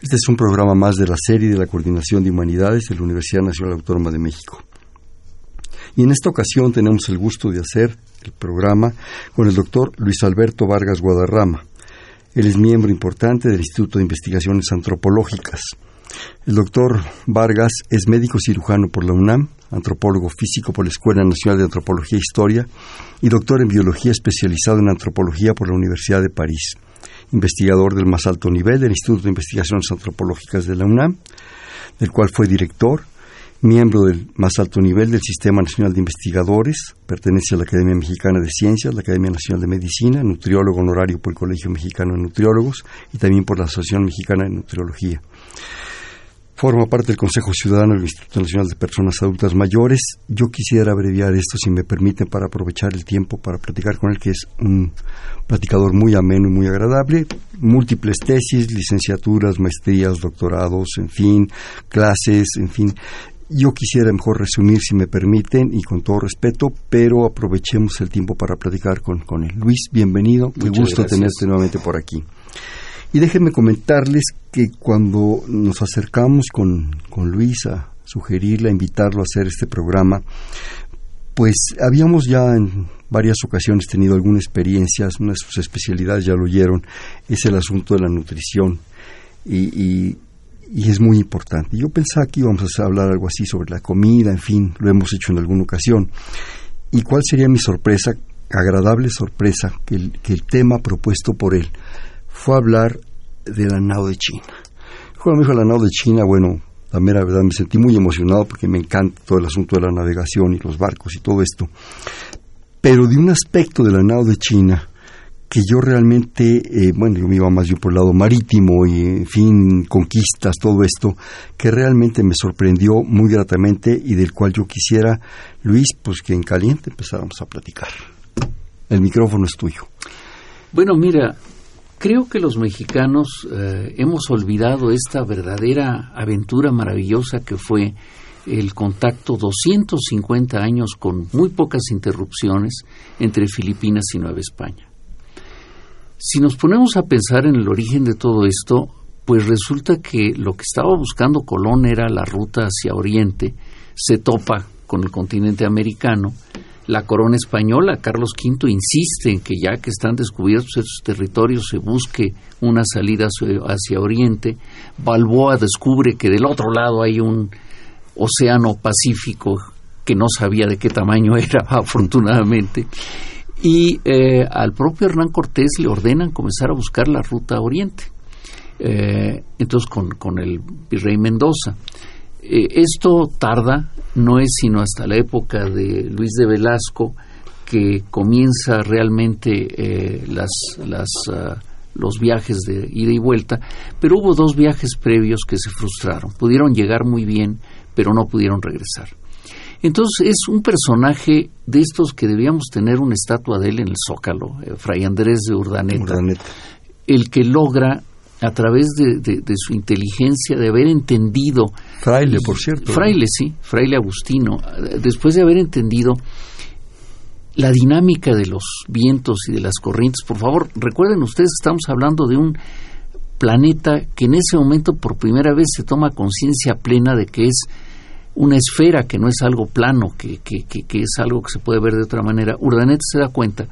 Este es un programa más de la serie de la Coordinación de Humanidades de la Universidad Nacional Autónoma de México. Y en esta ocasión tenemos el gusto de hacer el programa con el doctor Luis Alberto Vargas Guadarrama. Él es miembro importante del Instituto de Investigaciones Antropológicas. El doctor Vargas es médico cirujano por la UNAM, antropólogo físico por la Escuela Nacional de Antropología e Historia y doctor en biología especializado en antropología por la Universidad de París. Investigador del más alto nivel del Instituto de Investigaciones Antropológicas de la UNAM, del cual fue director, miembro del más alto nivel del Sistema Nacional de Investigadores, pertenece a la Academia Mexicana de Ciencias, la Academia Nacional de Medicina, nutriólogo honorario por el Colegio Mexicano de Nutriólogos y también por la Asociación Mexicana de Nutriología. Forma parte del Consejo Ciudadano del Instituto Nacional de Personas Adultas Mayores. Yo quisiera abreviar esto, si me permiten, para aprovechar el tiempo para platicar con él, que es un platicador muy ameno y muy agradable. Múltiples tesis, licenciaturas, maestrías, doctorados, en fin, clases, en fin. Yo quisiera mejor resumir, si me permiten, y con todo respeto, pero aprovechemos el tiempo para platicar con, con él. Luis, bienvenido. Me gusta tenerte nuevamente por aquí. Y déjenme comentarles que cuando nos acercamos con, con Luis a sugerirle, a invitarlo a hacer este programa, pues habíamos ya en varias ocasiones tenido alguna experiencia, una de sus especialidades ya lo oyeron, es el asunto de la nutrición. Y, y, y, es muy importante. Yo pensaba que íbamos a hablar algo así sobre la comida, en fin, lo hemos hecho en alguna ocasión. ¿Y cuál sería mi sorpresa, agradable sorpresa, que el, que el tema propuesto por él fue hablar de la nao de China. Cuando me dijo la nao de China, bueno, la mera verdad me sentí muy emocionado porque me encanta todo el asunto de la navegación y los barcos y todo esto. Pero de un aspecto de la nao de China que yo realmente, eh, bueno, yo me iba más bien por el lado marítimo y, en fin, conquistas, todo esto, que realmente me sorprendió muy gratamente y del cual yo quisiera, Luis, pues que en caliente empezáramos a platicar. El micrófono es tuyo. Bueno, mira, Creo que los mexicanos eh, hemos olvidado esta verdadera aventura maravillosa que fue el contacto 250 años con muy pocas interrupciones entre Filipinas y Nueva España. Si nos ponemos a pensar en el origen de todo esto, pues resulta que lo que estaba buscando Colón era la ruta hacia Oriente, se topa con el continente americano, la corona española, Carlos V, insiste en que ya que están descubiertos esos territorios se busque una salida hacia, Oriente. Balboa descubre que del otro lado hay un océano Pacífico que no sabía de qué tamaño era, afortunadamente. Y eh, al propio Hernán Cortés le ordenan comenzar a buscar la ruta a Oriente. Eh, entonces con, con el virrey Mendoza. Eh, esto tarda, no es sino hasta la época de Luis de Velasco que comienza realmente eh, las, las, uh, los viajes de ida y vuelta, pero hubo dos viajes previos que se frustraron. Pudieron llegar muy bien, pero no pudieron regresar. Entonces es un personaje de estos que debíamos tener una estatua de él en el Zócalo, eh, Fray Andrés de Urdaneta, Urdaneta, el que logra a través de, de, de, su inteligencia, de haber entendido. Fraile, por cierto. Fraile, sí, fraile Agustino. Después de haber entendido la dinámica de los vientos y de las corrientes, por favor, recuerden ustedes, estamos hablando de un planeta que en ese momento por primera vez se toma conciencia plena de que es una esfera, que no es algo plano, que, que, que, que es algo que se puede ver de otra manera. Urdaneta se da cuenta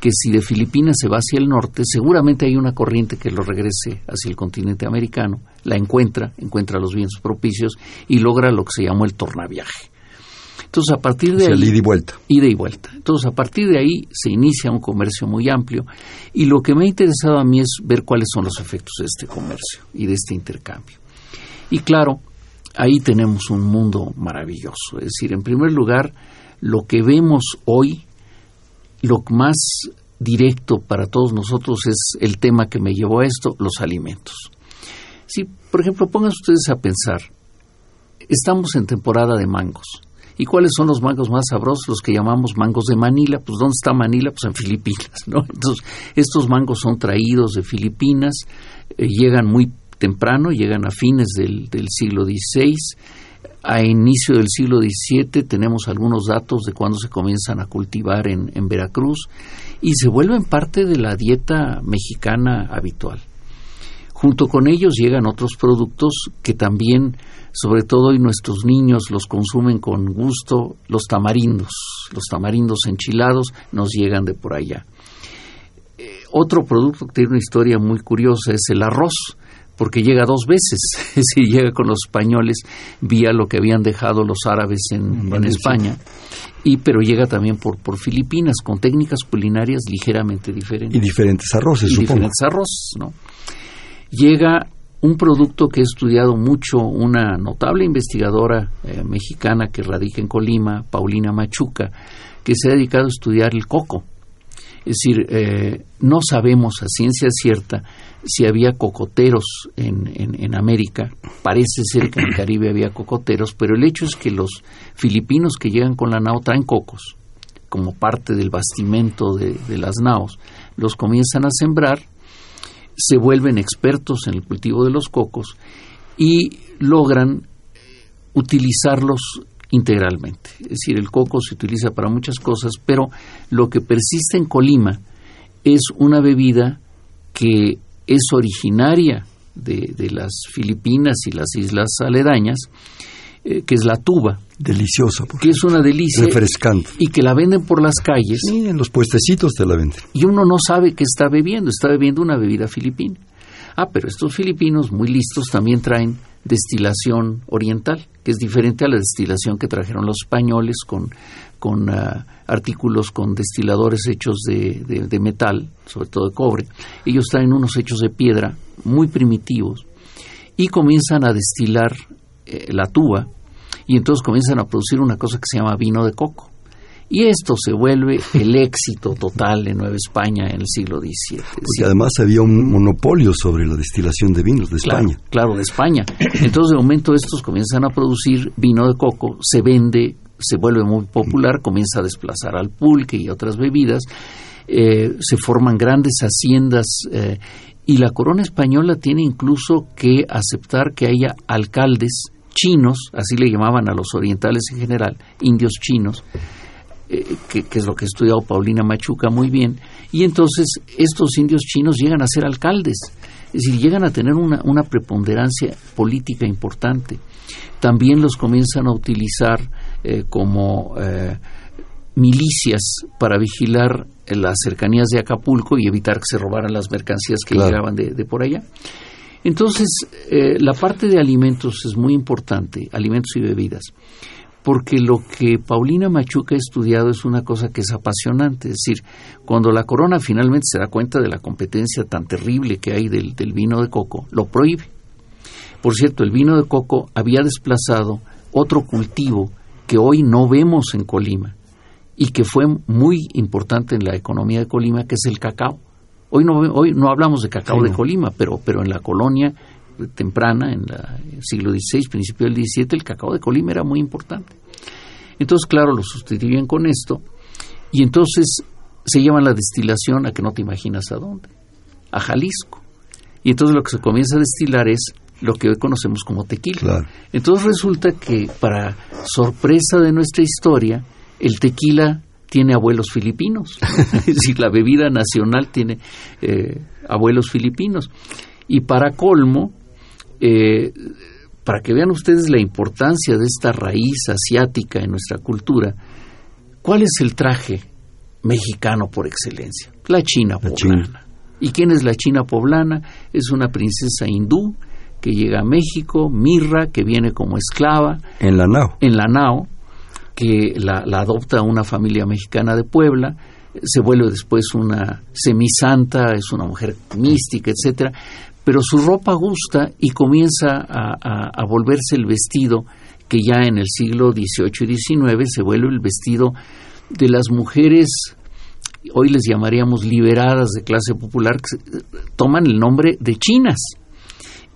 que si de Filipinas se va hacia el norte, seguramente hay una corriente que lo regrese hacia el continente americano, la encuentra, encuentra los vientos propicios y logra lo que se llamó el tornaviaje. Entonces, a partir de o sea, ahí. ida y vuelta. Ida y vuelta. Entonces, a partir de ahí se inicia un comercio muy amplio. Y lo que me ha interesado a mí es ver cuáles son los efectos de este comercio y de este intercambio. Y claro, ahí tenemos un mundo maravilloso. Es decir, en primer lugar, lo que vemos hoy lo más directo para todos nosotros es el tema que me llevó a esto, los alimentos. Si, por ejemplo, pongan ustedes a pensar, estamos en temporada de mangos. ¿Y cuáles son los mangos más sabrosos? Los que llamamos mangos de Manila. Pues ¿dónde está Manila? Pues en Filipinas, ¿no? Entonces, estos mangos son traídos de Filipinas, eh, llegan muy temprano, llegan a fines del, siglo XVI. A inicio del siglo XVII tenemos algunos datos de cuándo se comienzan a cultivar en, Veracruz y se vuelven parte de la dieta mexicana habitual. Junto con ellos llegan otros productos que también sobre todo hoy nuestros niños los consumen con gusto, los tamarindos, los tamarindos enchilados nos llegan de por allá. Eh, otro producto que tiene una historia muy curiosa es el arroz, porque llega dos veces, es decir, llega con los españoles vía lo que habían dejado los árabes en, España, y pero llega también por, por Filipinas con técnicas culinarias ligeramente diferentes. Y diferentes arroces, y diferentes arroz, ¿no? Llega un producto que he estudiado mucho una notable investigadora eh, mexicana que radica en Colima, Paulina Machuca, que se ha dedicado a estudiar el coco. Es decir, eh, no sabemos a ciencia cierta si había cocoteros en, en, América. Parece ser que en el Caribe había cocoteros, pero el hecho es que los filipinos que llegan con la nao traen cocos como parte del bastimento de, de las naos. Los comienzan a sembrar se vuelven expertos en el cultivo de los cocos y logran utilizarlos integralmente. Es decir, el coco se utiliza para muchas cosas, pero lo que persiste en Colima es una bebida que es originaria de, de las Filipinas y las islas aledañas, eh, que es la tuba. Deliciosa. Que es una delicia. Refrescante. Y que la venden por las calles. Sí, en los puestecitos te la venden. Y uno no sabe qué está bebiendo, está bebiendo una bebida filipina. Ah, pero estos filipinos muy listos también traen destilación oriental, que es diferente a la destilación que trajeron los españoles con, con ah, artículos con destiladores hechos de, de, metal, sobre todo de cobre. Ellos traen unos hechos de piedra muy primitivos y comienzan a destilar eh, la tuba y entonces comienzan a producir una cosa que se llama vino de coco. Y esto se vuelve el éxito total de Nueva España en el siglo XVII. Porque además había un monopolio sobre la destilación de vinos de España. Claro, de España. Entonces de momento estos comienzan a producir vino de coco, se vende, se vuelve muy popular, comienza a desplazar al pulque y otras bebidas, eh, se forman grandes haciendas eh, y la corona española tiene incluso que aceptar que haya alcaldes chinos, así le llamaban a los orientales en general, indios chinos, eh, que, es lo que ha estudiado Paulina Machuca muy bien, y entonces estos indios chinos llegan a ser alcaldes, es decir, llegan a tener una, una preponderancia política importante. También los comienzan a utilizar eh, como eh, milicias para vigilar las cercanías de Acapulco y evitar que se robaran las mercancías que llegaban de, de por allá. Entonces, eh, la parte de alimentos es muy importante, alimentos y bebidas, porque lo que Paulina Machuca ha estudiado es una cosa que es apasionante, es decir, cuando la corona finalmente se da cuenta de la competencia tan terrible que hay del, del vino de coco, lo prohíbe. Por cierto, el vino de coco había desplazado otro cultivo que hoy no vemos en Colima y que fue muy importante en la economía de Colima, que es el cacao. Hoy no, hoy no hablamos de cacao de Colima, pero, pero en la colonia temprana, en el siglo XVI, principio del XVII, el cacao de Colima era muy importante. Entonces, claro, lo sustituyen con esto y entonces se llevan la destilación a que no te imaginas a dónde, a Jalisco. Y entonces lo que se comienza a destilar es lo que hoy conocemos como tequila. Entonces resulta que, para sorpresa de nuestra historia, el tequila tiene abuelos filipinos. es decir, la bebida nacional tiene eh, abuelos filipinos. Y para colmo, eh, para que vean ustedes la importancia de esta raíz asiática en nuestra cultura, ¿cuál es el traje mexicano por excelencia? La China poblana. ¿Y quién es la China poblana? Es una princesa hindú que llega a México, Mirra, que viene como esclava. En la nao. En la nao que la, adopta una familia mexicana de Puebla, se vuelve después una semisanta, es una mujer mística, etcétera, pero su ropa gusta y comienza a, volverse el vestido que ya en el siglo XVIII y XIX se vuelve el vestido de las mujeres, hoy les llamaríamos liberadas de clase popular, que toman el nombre de chinas.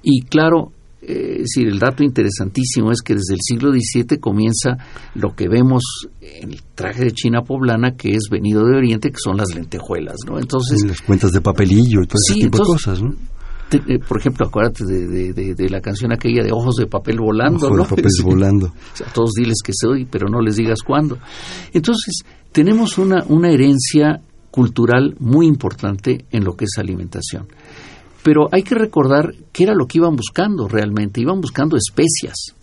Y claro, eh, es decir, el dato interesantísimo es que desde el siglo XVII comienza lo que vemos en el traje de China poblana, que es venido de Oriente, que son las lentejuelas, ¿no? Entonces... las cuentas de papelillo y todo ese tipo de cosas, ¿no? Eh, por ejemplo, acuérdate de, la canción aquella de Ojos de Papel Volando, Ojos de papel volando. a todos diles que soy, pero no les digas cuándo. Entonces, tenemos una, una herencia cultural muy importante en lo que es alimentación. Pero hay que recordar qué era lo que iban buscando realmente. Iban buscando especias.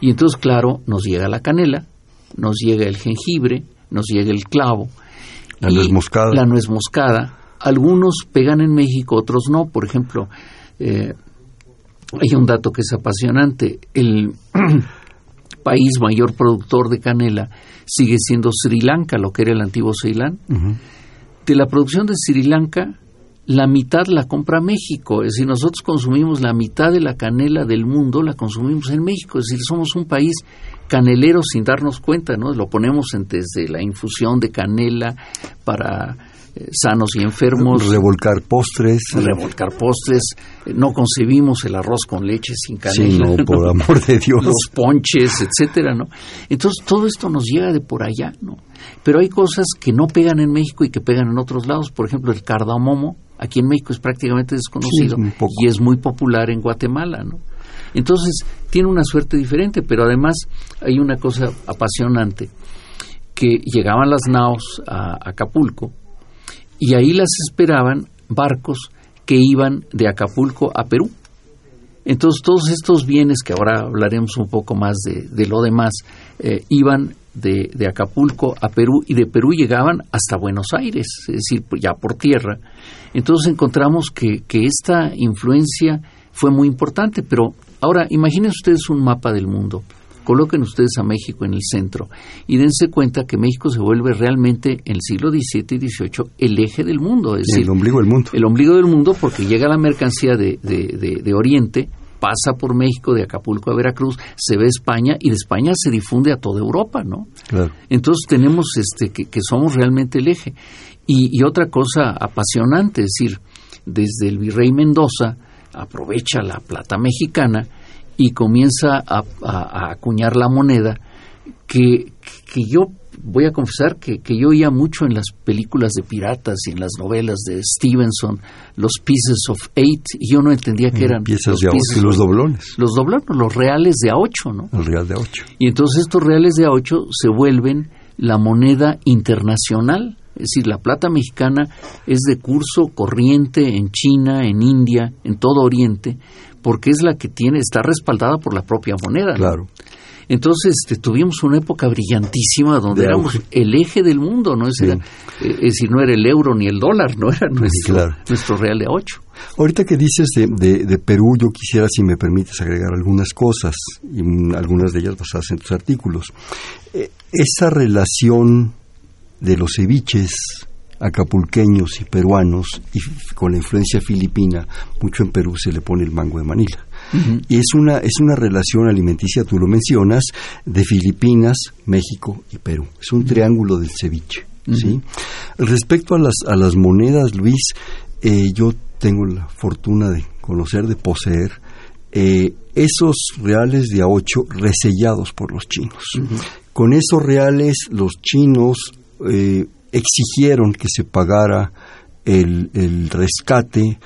Y entonces, claro, nos llega la canela, nos llega el jengibre, nos llega el clavo. La nuez moscada. La nuez moscada. Algunos pegan en México, otros no. Por ejemplo, eh, hay un dato que es apasionante. El país mayor productor de canela sigue siendo Sri Lanka, lo que era el antiguo Ceilán. De la producción de Sri Lanka, la mitad la compra México. Es decir, nosotros consumimos la mitad de la canela del mundo, la consumimos en México. Es decir, somos un país canelero sin darnos cuenta, ¿no? Lo ponemos desde la infusión de canela para eh, sanos y enfermos. Revolcar postres. Revolcar postres. No concebimos el arroz con leche sin canela. Sí, no, por amor de Dios. Los ponches, etcétera, ¿no? Entonces, todo esto nos llega de por allá, ¿no? Pero hay cosas que no pegan en México y que pegan en otros lados. Por ejemplo, el cardamomo, aquí en México es prácticamente desconocido y es muy popular en Guatemala, ¿no? Entonces, tiene una suerte diferente, pero además hay una cosa apasionante, que llegaban las naos a Acapulco y ahí las esperaban barcos que iban de Acapulco a Perú. Entonces todos estos bienes, que ahora hablaremos un poco más de, lo demás, eh, iban de, Acapulco a Perú y de Perú llegaban hasta Buenos Aires, es decir, ya por tierra. Entonces encontramos que, que esta influencia fue muy importante, pero ahora imaginen ustedes un mapa del mundo coloquen ustedes a México en el centro y dense cuenta que México se vuelve realmente en el siglo XVII y XVIII el eje del mundo. Es el ombligo del mundo. El ombligo del mundo porque llega la mercancía de, de, Oriente, pasa por México, de Acapulco a Veracruz, se ve España y de España se difunde a toda Europa, ¿no? Entonces tenemos este que, que somos realmente el eje. Y, y, otra cosa apasionante, es decir, desde el virrey Mendoza aprovecha la plata mexicana y comienza a, acuñar la moneda que, que, yo voy a confesar que, que, yo oía mucho en las películas de piratas y en las novelas de Stevenson, los Pieces of Eight, y yo no entendía qué mm, eran. Piezas los de a los doblones. Los doblones, los reales de a ocho, ¿no? El real de a ocho. Y entonces estos reales de a ocho se vuelven la moneda internacional. Es decir, la plata mexicana es de curso corriente en China, en India, en todo Oriente, porque es la que tiene, está respaldada por la propia moneda. Claro. Entonces este, tuvimos una época brillantísima donde éramos el eje del mundo, ¿no? Es, eh, es, decir, no era el euro ni el dólar, no era nuestro, nuestro real de ocho. Ahorita que dices de, de, Perú, yo quisiera, si me permites, agregar algunas cosas, y algunas de ellas basadas en tus artículos. Eh, esa relación de los ceviches acapulqueños y peruanos y con la influencia filipina, mucho en Perú se le pone el mango de Manila. Y es una, es una relación alimenticia, tú lo mencionas, de Filipinas, México y Perú. Es un triángulo del ceviche. ¿sí? Respecto a las, a las monedas, Luis, eh, yo tengo la fortuna de conocer, de poseer eh, esos reales de a ocho resellados por los chinos. Con esos reales los chinos eh, exigieron que se pagara el, el, rescate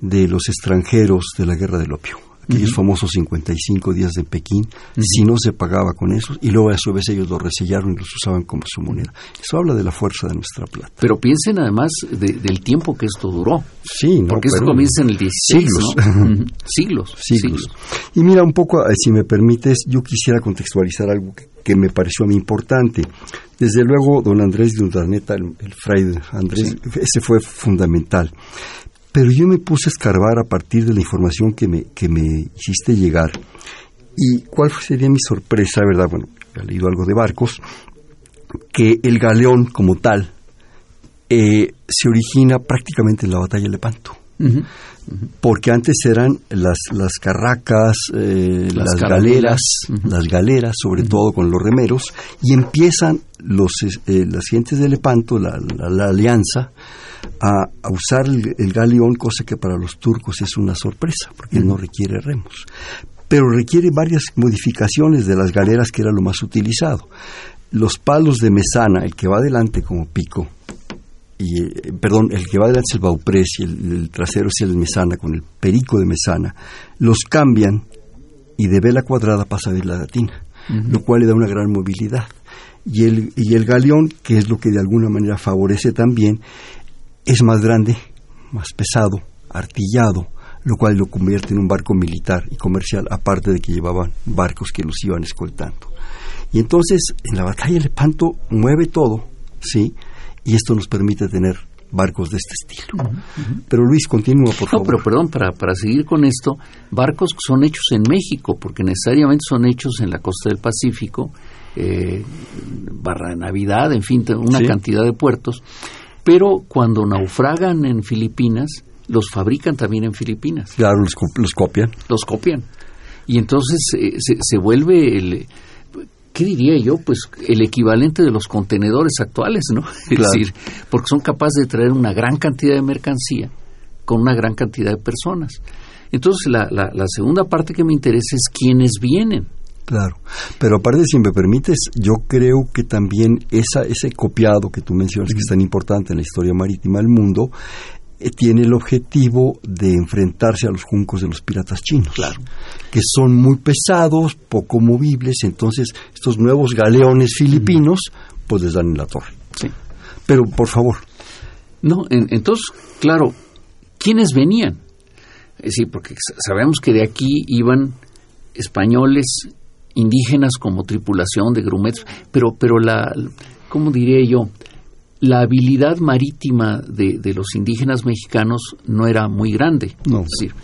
de los extranjeros de la guerra del opio. Aquellos famosos 55 días de Pekín, si no se pagaba con eso, y luego a su vez ellos lo resellaron y los usaban como su moneda. Eso habla de la fuerza de nuestra plata. Pero piensen además del tiempo que esto duró. Sí, Porque esto comienza en el 16, siglos. siglos. siglos. Y mira, un poco, eh, si me permites, yo quisiera contextualizar algo que, que me pareció a mí importante. Desde luego, don Andrés de Urdaneta, el, el Andrés, ese fue fundamental. Pero yo me puse a escarbar a partir de la información que me, que me hiciste llegar. ¿Y cuál sería mi sorpresa, verdad? Bueno, he leído algo de barcos, que el galeón como tal eh, se origina prácticamente en la batalla de Lepanto. Porque antes eran las, las carracas, eh, las, galeras, las galeras, sobre todo con los remeros, y empiezan los, eh, las gentes de Lepanto, la, la, alianza, a, usar el, galeón, cosa que para los turcos es una sorpresa, porque no requiere remos. pero requiere varias modificaciones de las galeras que era lo más utilizado. Los palos de mesana, el que va adelante como pico, y, eh, perdón, el que va adelante es el bauprés y el, trasero es el mesana con el perico de mesana, los cambian y de vela cuadrada pasa a vela latina, lo cual le da una gran movilidad. Y el, y el galeón, que es lo que de alguna manera favorece también, es más grande, más pesado, artillado, lo cual lo convierte en un barco militar y comercial, aparte de que llevaban barcos que los iban escoltando. Y entonces, en la batalla de Lepanto mueve todo, ¿sí? Y esto nos permite tener barcos de este estilo. Pero Luis, continúa, por favor. No, pero perdón, para, para seguir con esto, barcos que son hechos en México, porque necesariamente son hechos en la costa del Pacífico, eh, Barra de Navidad, en fin, una cantidad de puertos, pero cuando naufragan en Filipinas, los fabrican también en Filipinas. Claro, los, los copian. Los copian. Y entonces eh, se, se, vuelve el... ¿Qué diría yo? Pues el equivalente de los contenedores actuales, ¿no? Es decir, porque son capaces de traer una gran cantidad de mercancía con una gran cantidad de personas. Entonces, la, la, la segunda parte que me interesa es quiénes vienen. Claro, pero aparte, si me permites, yo creo que también esa, ese copiado que tú mencionas, que es tan importante en la historia marítima del mundo, eh, tiene el objetivo de enfrentarse a los juncos de los piratas chinos, claro. que son muy pesados, poco movibles, entonces estos nuevos galeones filipinos, pues les dan en la torre. Sí. Pero, por favor. No, entonces, claro, ¿quiénes venían? Decir, porque sabemos que de aquí iban españoles, indígenas como tripulación de grumetes, pero, pero la, ¿cómo diré yo? La habilidad marítima de, de los indígenas mexicanos no era muy grande, no. es decir,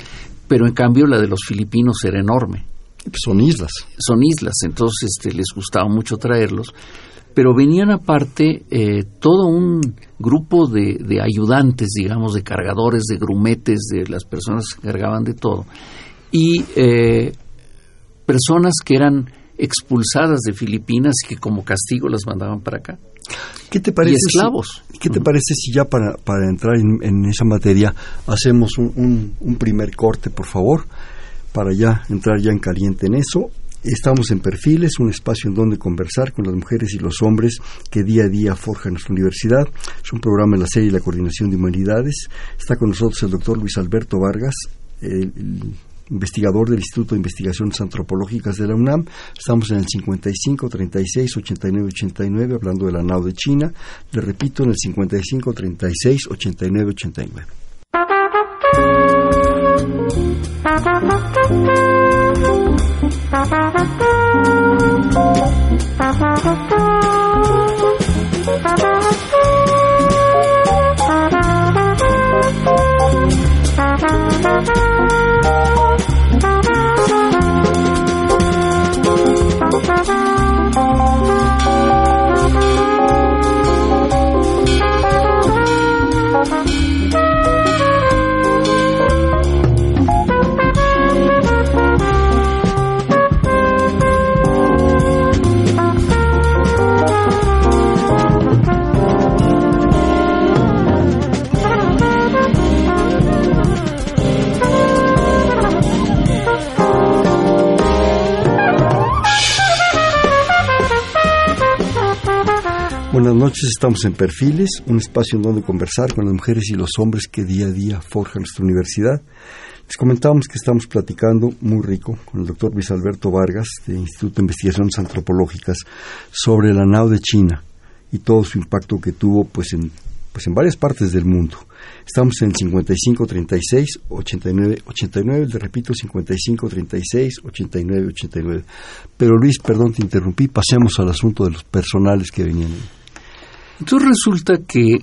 pero en cambio la de los filipinos era enorme. Son islas. Son islas, entonces este, les gustaba mucho traerlos, pero venían aparte eh, todo un grupo de, de ayudantes, digamos, de cargadores, de grumetes, de las personas que cargaban de todo, y eh, personas que eran expulsadas de Filipinas y que como castigo las mandaban para acá. ¿Qué te parece? Y esclavos. Si, ¿Qué te parece si ya para, para entrar en, en, esa materia hacemos un, un, un, primer corte, por favor, para ya entrar ya en caliente en eso? Estamos en Perfiles, un espacio en donde conversar con las mujeres y los hombres que día a día forjan nuestra universidad. Es un programa en la serie La Coordinación de Humanidades. Está con nosotros el doctor Luis Alberto Vargas, el, el investigador del Instituto de Investigaciones Antropológicas de la UNAM. Estamos en el 55 36 89 89 hablando de la NAO de China. Le repito, en el 55 36 89 89. Buenas noches, estamos en Perfiles, un espacio en donde conversar con las mujeres y los hombres que día a día forjan nuestra universidad. Les comentábamos que estamos platicando muy rico con el doctor Luis Alberto Vargas del Instituto de Investigaciones Antropológicas sobre la NAO de China y todo su impacto que tuvo pues en, pues en varias partes del mundo. Estamos en el 55 36 89 89, le repito 55 36 89 89. Pero Luis, perdón, te interrumpí, pasemos al asunto de los personales que venían. Entonces resulta que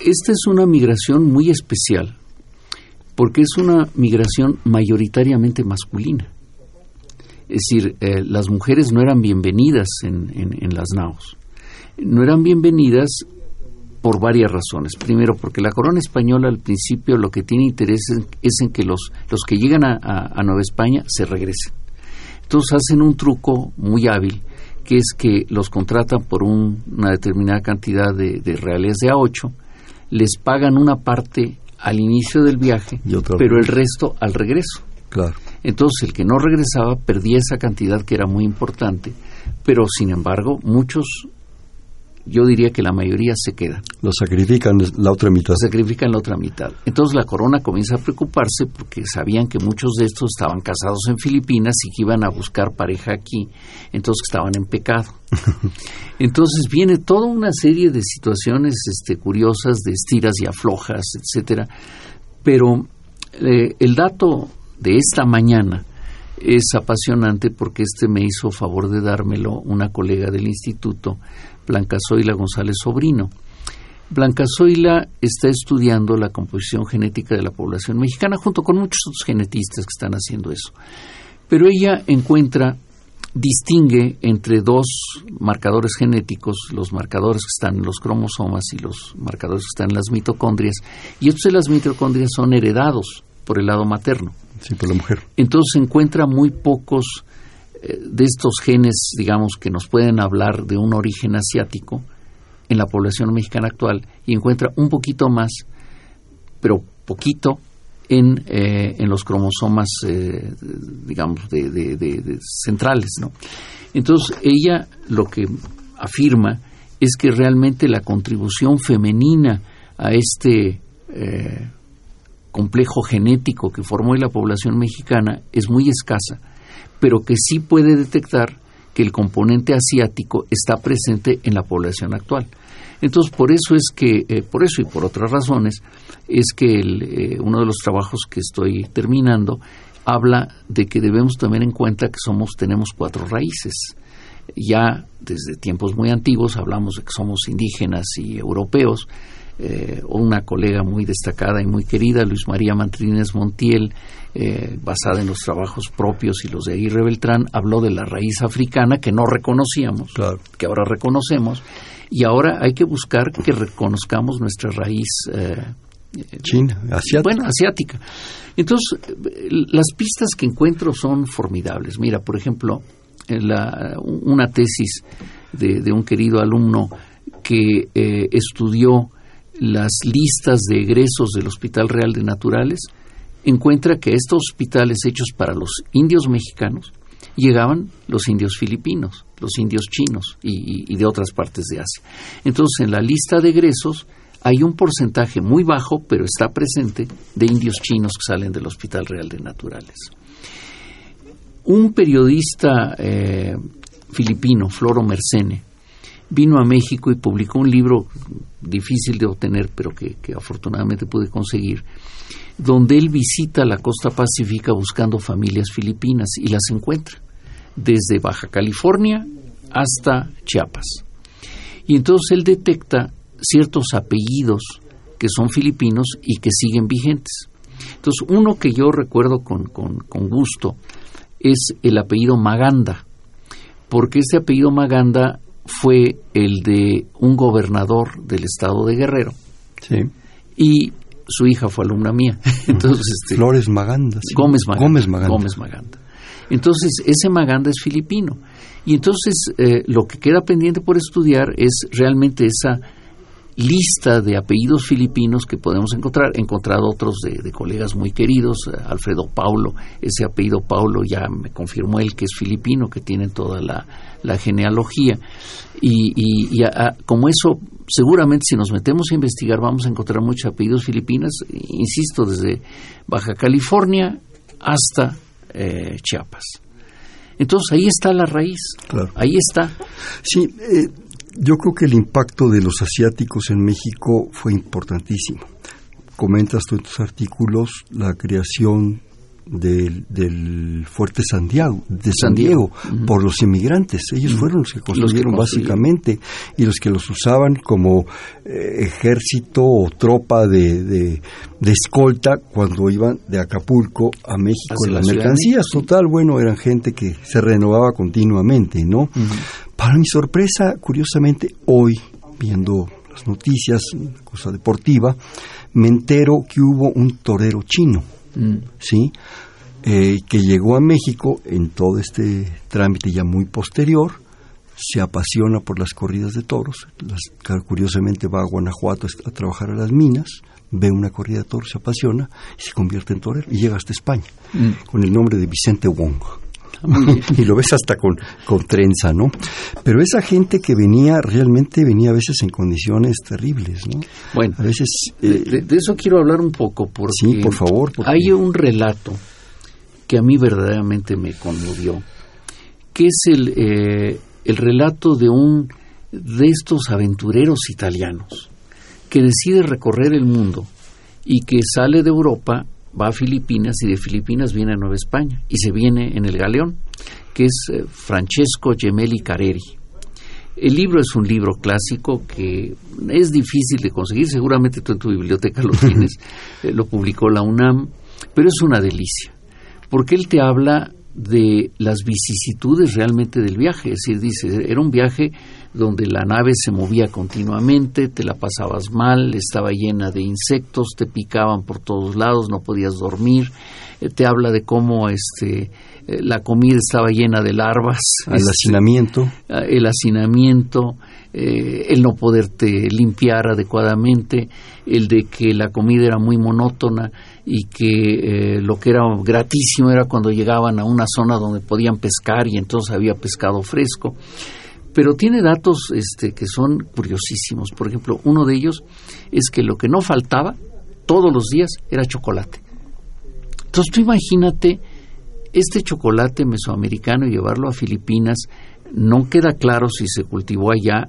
esta es una migración muy especial, porque es una migración mayoritariamente masculina. Es decir, eh, las mujeres no eran bienvenidas en, en, las naos. No eran bienvenidas por varias razones. Primero, porque la corona española al principio lo que tiene interés es en que los, los que llegan a, a Nueva España se regresen. Entonces hacen un truco muy hábil que es que los contratan por un, una determinada cantidad de, de, reales de A8, les pagan una parte al inicio del viaje, pero el resto al regreso. Claro. Entonces el que no regresaba perdía esa cantidad que era muy importante, pero sin embargo muchos yo diría que la mayoría se queda. Lo sacrifican la otra mitad. Sacrifican la otra mitad. Entonces la corona comienza a preocuparse porque sabían que muchos de estos estaban casados en Filipinas y que iban a buscar pareja aquí, entonces estaban en pecado. Entonces viene toda una serie de situaciones este, curiosas, de estiras y aflojas, etcétera. Pero eh, el dato de esta mañana es apasionante porque este me hizo favor de dármelo una colega del instituto Blanca Zoila González Sobrino. Blanca Zoila está estudiando la composición genética de la población mexicana junto con muchos otros genetistas que están haciendo eso. Pero ella encuentra, distingue entre dos marcadores genéticos, los marcadores que están en los cromosomas y los marcadores que están en las mitocondrias, y estos de las mitocondrias son heredados por el lado materno. Sí, por la mujer. Entonces encuentra muy pocos de estos genes, digamos, que nos pueden hablar de un origen asiático en la población mexicana actual y encuentra un poquito más, pero poquito, en, eh, en los cromosomas, eh, digamos, de, centrales, ¿no? Entonces, ella lo que afirma es que realmente la contribución femenina a este complejo genético que formó la población mexicana es muy escasa pero que sí puede detectar que el componente asiático está presente en la población actual. Entonces, por eso es que, eh, por eso y por otras razones, es que eh, uno de los trabajos que estoy terminando habla de que debemos tener en cuenta que somos, tenemos cuatro raíces. Ya desde tiempos muy antiguos hablamos de que somos indígenas y europeos, eh, una colega muy destacada y muy querida, Luis María Mantrines Montiel, eh, basada en los trabajos propios y los de Aguirre Beltrán, habló de la raíz africana que no reconocíamos, que ahora reconocemos, y ahora hay que buscar que reconozcamos nuestra raíz. Eh, China, asiática. Bueno, asiática. Entonces, las pistas que encuentro son formidables. Mira, por ejemplo, una tesis de, un querido alumno que estudió las listas de egresos del Hospital Real de Naturales, encuentra que estos hospitales hechos para los indios mexicanos llegaban los indios filipinos, los indios chinos y, de otras partes de Asia. Entonces, en la lista de egresos hay un porcentaje muy bajo, pero está presente, de indios chinos que salen del Hospital Real de Naturales. Un periodista eh, filipino, Floro Mercene, vino a México y publicó un libro difícil de obtener, pero que, afortunadamente pude conseguir, donde él visita la costa pacífica buscando familias filipinas y las encuentra, desde Baja California hasta Chiapas. Y entonces él detecta ciertos apellidos que son filipinos y que siguen vigentes. Entonces, uno que yo recuerdo con, con gusto es el apellido Maganda, porque este apellido Maganda fue el de un gobernador del estado de Guerrero. Sí. Y su hija fue alumna mía. Entonces, este, Flores Maganda. Gómez Maganda. Gómez Maganda. Entonces, ese Maganda es filipino. Y entonces, eh, lo que queda pendiente por estudiar es realmente esa lista de apellidos filipinos que podemos encontrar. He encontrado otros de, colegas muy queridos, eh, Alfredo Paulo, ese apellido Paulo ya me confirmó él que es filipino, que tiene toda la, genealogía. Y, como eso, seguramente si nos metemos a investigar vamos a encontrar muchos apellidos filipinos, insisto, desde Baja California hasta eh, Chiapas. Entonces ahí está la raíz, ahí está. Sí, eh, yo creo que el impacto de los asiáticos en México fue importantísimo. Comentas tú en tus artículos la creación del, fuerte San Diego, de San, Diego, por los inmigrantes. Ellos fueron los que construyeron básicamente y los que los usaban como eh, ejército o tropa de, de, escolta cuando iban de Acapulco a México en las mercancías. Total, bueno, eran gente que se renovaba continuamente, ¿no? Para mi sorpresa, curiosamente, hoy, viendo las noticias, cosa deportiva, me entero que hubo un torero chino, mm. ¿sí? Eh, que llegó a México en todo este trámite ya muy posterior, se apasiona por las corridas de toros, curiosamente va a Guanajuato a trabajar a las minas, ve una corrida de toros, se apasiona y se convierte en torero y llega hasta España Mm. con el nombre de Vicente Wong. Y lo ves hasta con, con trenza, ¿no? Pero esa gente que venía, realmente venía a veces en condiciones terribles, ¿no? Bueno, A veces... de, eh, de- de eso quiero hablar un poco porque Sí, por favor, porque- hay un relato que a mí verdaderamente me conmovió, que es el, eh, el relato de un de estos aventureros italianos que decide recorrer el mundo y que sale de Europa, va a Filipinas y de Filipinas viene a Nueva España y se viene en el galeón, que es eh, Francesco Gemelli Careri. El libro es un libro clásico que es difícil de conseguir, seguramente tú en tu biblioteca lo tienes, eh, lo publicó la UNAM, pero es una delicia, porque él te habla de las vicisitudes realmente del viaje, es decir, dice, era un viaje donde la nave se movía continuamente, te la pasabas mal, estaba llena de insectos, te picaban por todos lados, no podías dormir, eh, te habla de cómo este eh, la comida estaba llena de larvas, este, hacinamiento. ah, el hacinamiento, eh, el no poderte limpiar adecuadamente, el de que la comida era muy monótona y que eh, lo que era gratísimo era cuando llegaban a una zona donde podían pescar y entonces había pescado fresco. Pero tiene datos este, que son curiosísimos. Por ejemplo, uno de ellos es que lo que no faltaba todos los días era chocolate. Entonces tú imagínate este chocolate mesoamericano y llevarlo a Filipinas, no queda claro si se cultivó allá,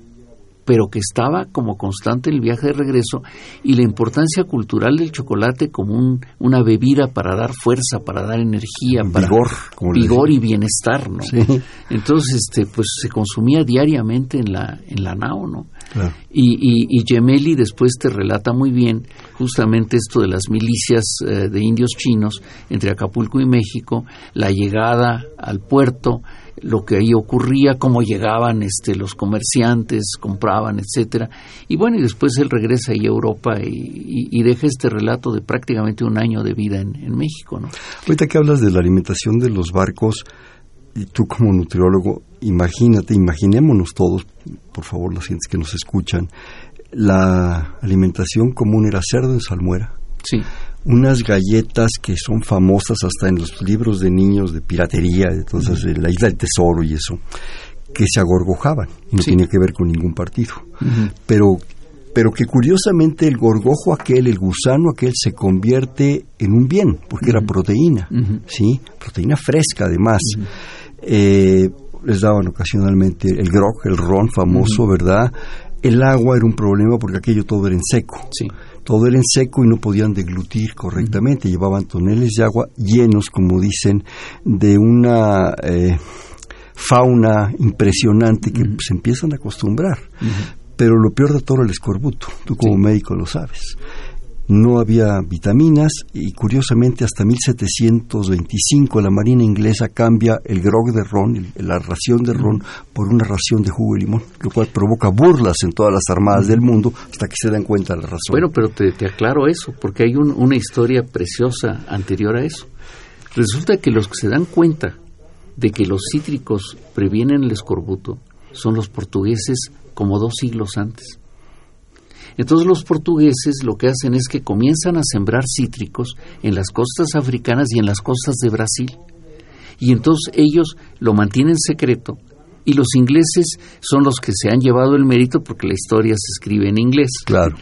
pero que estaba como constante en el viaje de regreso y la importancia cultural del chocolate como un- una bebida para dar fuerza, para dar energía, para Vigor, como vigor y bienestar, ¿no? Sí. Entonces, este, pues se consumía diariamente en la en la nao, ¿no? Claro. Y, y, y Gemelli después te relata muy bien justamente esto de las milicias eh, de indios chinos entre Acapulco y México, la llegada al puerto, lo que ahí ocurría, cómo llegaban este, los comerciantes, compraban, etcétera. Y bueno, y después él regresa ahí a Europa y, y- y deja este relato de prácticamente un año de vida en, en México, ¿no? Ahorita que hablas de la alimentación de los barcos, y tú como nutriólogo, imagínate, imaginémonos todos, por favor, las gentes que nos escuchan, la alimentación común era cerdo en salmuera, Sí, unas galletas que son famosas hasta en los libros de niños de piratería, entonces de la isla del tesoro y eso, que se agorgojaban no Sí. tenía que ver con ningún partido. Pero pero que curiosamente el gorgojo aquel, el gusano aquel, se convierte en un bien, porque era proteína. ¿sí? Proteína fresca, además. Eh, les daban ocasionalmente el grog, el ron famoso, ¿verdad? El agua era un problema porque aquello todo era en seco. sí. Todo era en seco y no podían deglutir correctamente. Llevaban toneles de agua llenos, como dicen, de una eh, fauna impresionante que se empiezan a acostumbrar. Pero lo peor de todo era el escorbuto. Tú como Sí. médico lo sabes. No había vitaminas y curiosamente hasta 1725 la Marina inglesa cambia el grog de ron, la ración de ron, por una ración de jugo de limón, lo cual provoca burlas en todas las armadas del mundo hasta que se dan cuenta de la razón. Bueno, pero te, te aclaro eso, porque hay un- una historia preciosa anterior a eso. Resulta que los que se dan cuenta de que los cítricos previenen el escorbuto son los portugueses como dos siglos antes. Entonces los portugueses lo que hacen es que comienzan a sembrar cítricos en las costas africanas y en las costas de Brasil. Y entonces ellos lo mantienen secreto y los ingleses son los que se han llevado el mérito porque la historia se escribe en inglés Claro.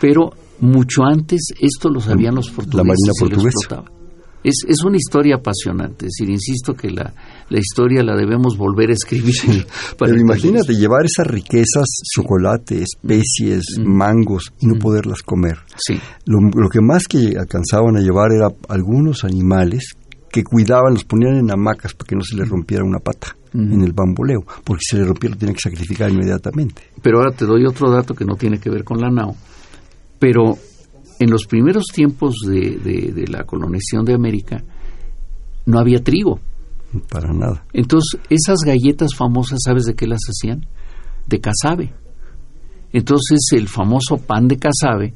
pero mucho antes esto lo sabían los portugueses. Marina y lo portuguesa. Es, es una historia apasionante, es decir, insisto que la, la historia la debemos volver a escribir. Pero imagínate llevar esas riquezas, chocolate, especies, mangos y no poderlas comer. Sí, Lo, lo que más que alcanzaban a llevar era algunos animales que cuidaban, los ponían en hamacas para que no se les rompiera una pata en el bamboleo, porque si se le rompía lo tenían que sacrificar inmediatamente. pero ahora te doy otro dato que no tiene que ver con la NAO. Pero en los primeros tiempos de, de- de la colonización de América no había trigo. Para nada. Entonces, esas galletas famosas, ¿sabes de qué las hacían? De casabe. Entonces, el famoso pan de casabe,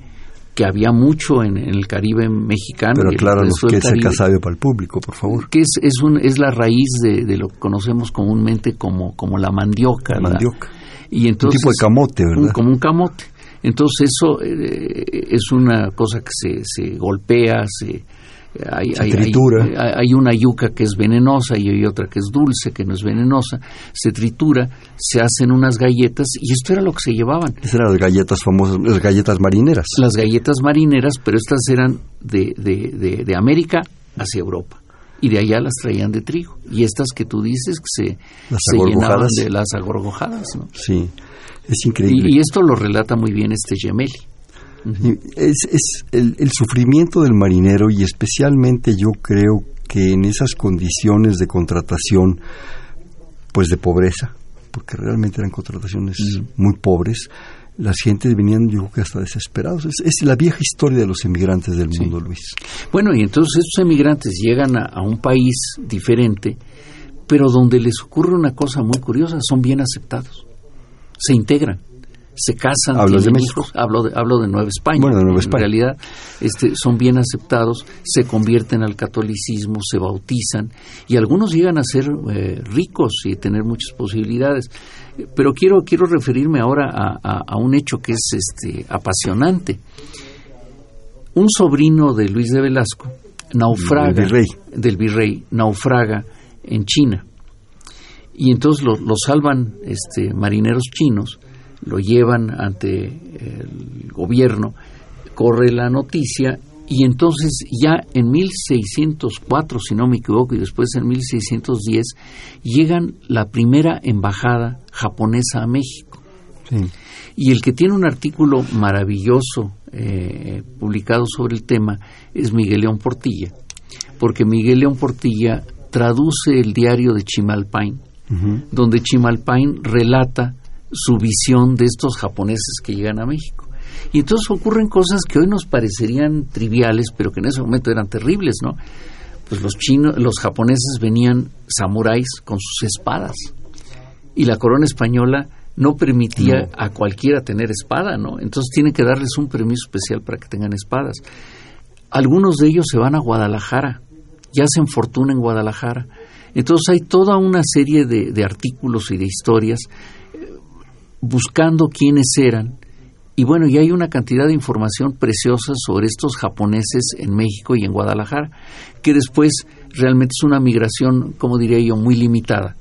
que había mucho en, en el Caribe mexicano. Pero acláranos qué es el casabe para el público, por favor. Que es, es, un, es la raíz de, de lo que conocemos comúnmente como, como la mandioca. La mandioca. y entonces, un tipo de camote, un- ¿verdad? como un camote. Entonces eso eh, es una cosa que se, se golpea, se, hay, hay, hay, una yuca que es venenosa y hay otra que es dulce, que no es venenosa, se tritura, se hacen unas galletas y esto era lo que se llevaban. Esas eran las galletas famosas, las galletas marineras. Las galletas marineras, pero estas eran de, de, de, América hacia Europa y de allá las traían de trigo. Y estas que tú dices que se, se llenaban de las agorgojadas. ¿no? Sí, es increíble. Y, esto lo relata muy bien este Gemelli. Es, el, sufrimiento del marinero y especialmente yo creo que en esas condiciones de contratación, pues de pobreza, porque realmente eran contrataciones muy pobres, las gentes venían yo creo que hasta desesperados. Es, la vieja historia de los emigrantes del mundo, Luis. Bueno, y entonces estos emigrantes llegan a un país diferente, pero donde les ocurre una cosa muy curiosa, son bien aceptados, se integran se casan, ¿Hablas de México? hablo de, hablo de Nueva España. Bueno, de Nueva España. En realidad este, son bien aceptados, se convierten al catolicismo, se bautizan y algunos llegan a ser eh, ricos y tener muchas posibilidades. Pero quiero, quiero referirme ahora a, a, un hecho que es este, apasionante. Un sobrino de Luis de Velasco naufraga, del virrey, del virrey naufraga en China. Y entonces lo, lo salvan este, marineros chinos lo llevan ante el gobierno, corre la noticia y entonces ya en 1604, si no me equivoco, y después en 1610, llegan la primera embajada japonesa a México. Y el que tiene un artículo maravilloso eh, publicado sobre el tema es Miguel León Portilla, porque Miguel León Portilla traduce el diario de Chimalpain, donde Chimalpain relata su visión de estos japoneses que llegan a México. Y entonces ocurren cosas que hoy nos parecerían triviales, pero que en ese momento eran terribles, ¿no? Pues los chinos, los japoneses venían samuráis con sus espadas. Y la corona española no permitía a cualquiera tener espada, ¿no? Entonces tienen que darles un permiso especial para que tengan espadas. Algunos de ellos se van a Guadalajara, ya hacen fortuna en Guadalajara. Entonces hay toda una serie de, de artículos y de historias buscando quiénes eran. Y bueno, y hay una cantidad de información preciosa sobre estos japoneses en México y en Guadalajara, que después realmente es una migración, como diría yo, muy limitada,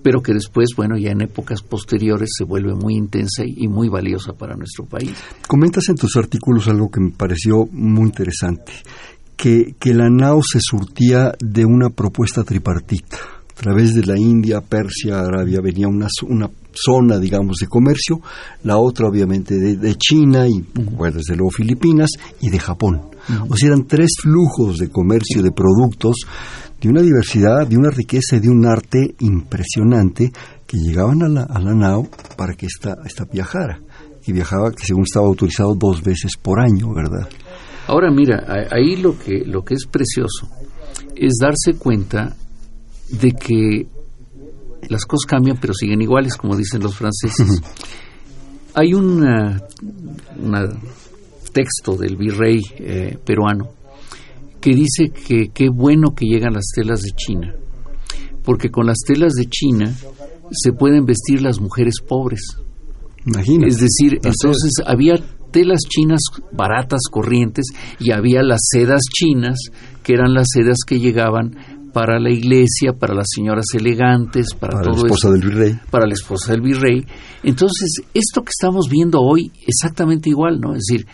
pero que después, bueno, ya en épocas posteriores se vuelve muy intensa y muy valiosa para nuestro país. Comentas en tus artículos algo que me pareció muy interesante, que, que la NAO se surtía de una propuesta tripartita. A través de la India, Persia, Arabia venía una, una zona, digamos, de comercio, la otra obviamente de, China y, desde luego, Filipinas y de Japón. O sea, eran tres flujos de comercio de productos de una diversidad, de una riqueza y de un arte impresionante que llegaban a la, a la nao para que esta, esta viajara. Y viajaba, que según estaba autorizado, dos veces por año, ¿verdad? Ahora mira, ahí lo que, lo que es precioso es darse cuenta de que las cosas cambian pero siguen iguales, como dicen los franceses. Hay un texto del virrey eh, peruano que dice que qué bueno que llegan las telas de China, porque con las telas de China se pueden vestir las mujeres pobres. Es decir, entonces había telas chinas baratas, corrientes, y había las sedas chinas, que eran las sedas que llegaban para la iglesia, para las señoras elegantes, para, la esposa del virrey. Para la esposa del virrey. Entonces, esto que estamos viendo hoy, exactamente igual, ¿no? Es decir,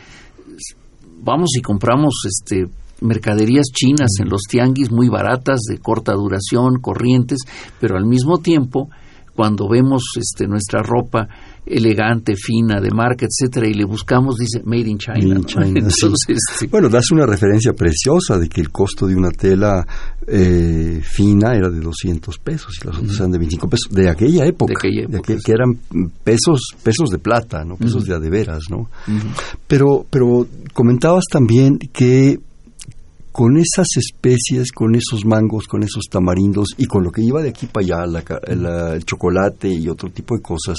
vamos y compramos este mercaderías chinas en los tianguis muy baratas, de corta duración, corrientes, pero al mismo tiempo, cuando vemos este, nuestra ropa elegante, fina, de marca, etcétera, y le buscamos, dice Made in China. Bueno, das una referencia preciosa de que el costo de una tela eh, fina era de 200 pesos y las otras eran de 25 pesos, de aquella época, de que eran pesos pesos de plata, no pesos de adeveras, ¿no? Pero, pero comentabas también que con esas especies, con esos mangos, con esos tamarindos y con lo que iba de aquí para allá, el chocolate y otro tipo de cosas,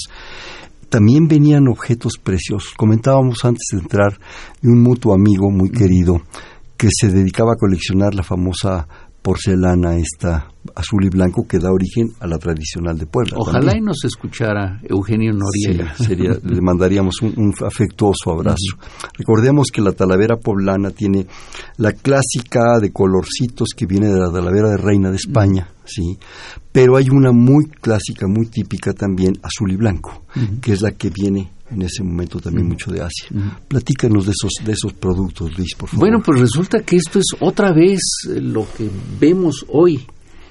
también venían objetos preciosos. Comentábamos antes de entrar de un mutuo amigo muy querido que se dedicaba a coleccionar la famosa porcelana esta azul y blanco que da origen a la tradicional de Puebla. Ojalá y nos escuchara Eugenio Noriega. sería, le mandaríamos un, afectuoso abrazo. Recordemos que la talavera poblana tiene la clásica de colorcitos que viene de la talavera de Reina de España, sí, pero hay una muy clásica, muy típica también, azul y blanco, que es la que viene en ese momento también mucho de Asia. Platícanos de esos, de esos productos, Luis, por favor. Bueno, pues resulta que esto es otra vez lo que vemos hoy.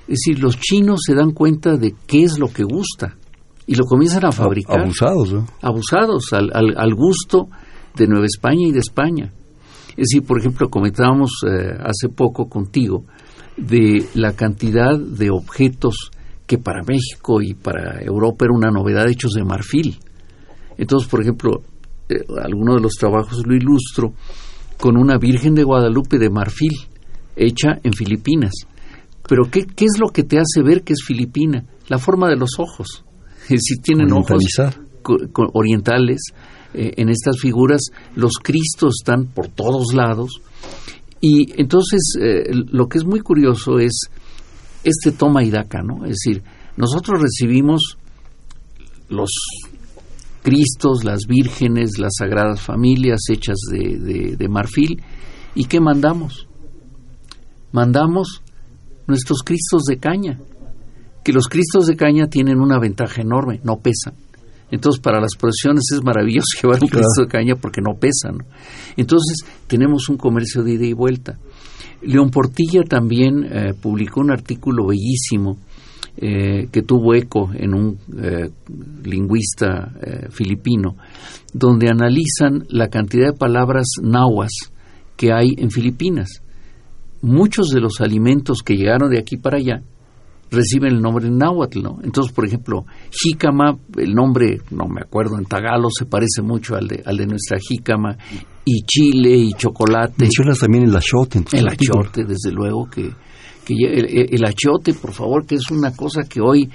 Es decir, los chinos se dan cuenta de qué es lo que gusta y lo comienzan a fabricar. Abusados, ¿no? Abusados, al, al, gusto de Nueva España y de España. Es decir, por ejemplo, comentábamos eh, hace poco contigo de la cantidad de objetos que para México y para Europa era una novedad hechos de marfil. Entonces, por ejemplo, eh, alguno de los trabajos lo ilustro con una Virgen de Guadalupe de marfil, hecha en Filipinas. Pero ¿qué, qué es lo que te hace ver que es filipina? La forma de los ojos. Si tienen ojos orientales, eh, en estas figuras los cristos están por todos lados. Y entonces eh, lo que es muy curioso es este toma y daca, ¿no? Es decir, nosotros recibimos los Cristos, las vírgenes, las sagradas familias hechas de, de, marfil. ¿Y qué mandamos? Mandamos nuestros Cristos de caña, que los Cristos de caña tienen una ventaja enorme, no pesan. Entonces, para las procesiones es maravilloso llevar un Cristo de caña porque no pesan. Entonces, tenemos un comercio de ida y vuelta. León Portilla también eh, publicó un artículo bellísimo eh, que tuvo eco en un eh, lingüista eh, filipino, donde analizan la cantidad de palabras nahuas que hay en Filipinas. Muchos de los alimentos que llegaron de aquí para allá reciben el nombre náhuatl. Entonces, por ejemplo, jícama, el nombre, no me acuerdo, en tagalo se parece mucho al de, al de nuestra jícama, y chile y chocolate. Mencionas también el achote. el achote, desde luego, que, el, achote, por favor, que es una cosa que hoy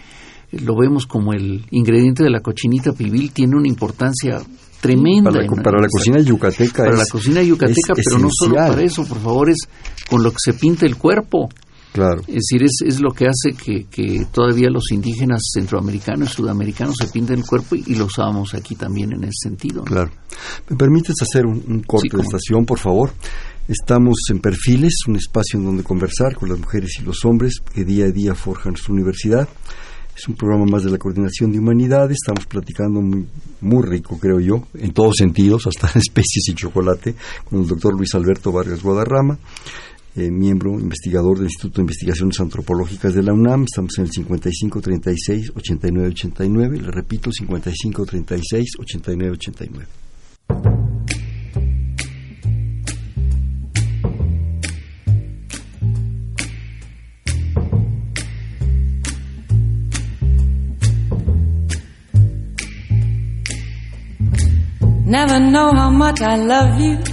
lo vemos como el ingrediente de la cochinita pibil, tiene una importancia tremenda. Para, la, cocina yucateca. Para la cocina yucateca, pero no solo para eso, por favor, es con lo que se pinta el cuerpo. Claro. Es decir, es, es lo que hace que, que, todavía los indígenas centroamericanos y sudamericanos se pinten el cuerpo y, lo usábamos aquí también en ese sentido. Claro. ¿Me permites hacer un, corte de estación, por favor? Estamos en Perfiles, un espacio en donde conversar con las mujeres y los hombres que día a día forjan nuestra universidad. Es un programa más de la coordinación de humanidades. Estamos platicando muy, muy rico, creo yo, en todos sentidos, hasta especies y chocolate, con el doctor Luis Alberto Vargas Guadarrama, eh, miembro investigador del Instituto de Investigaciones Antropológicas de la UNAM. Estamos en el 5536-8989. Le repito, 5536-8989. Never know how much I love you.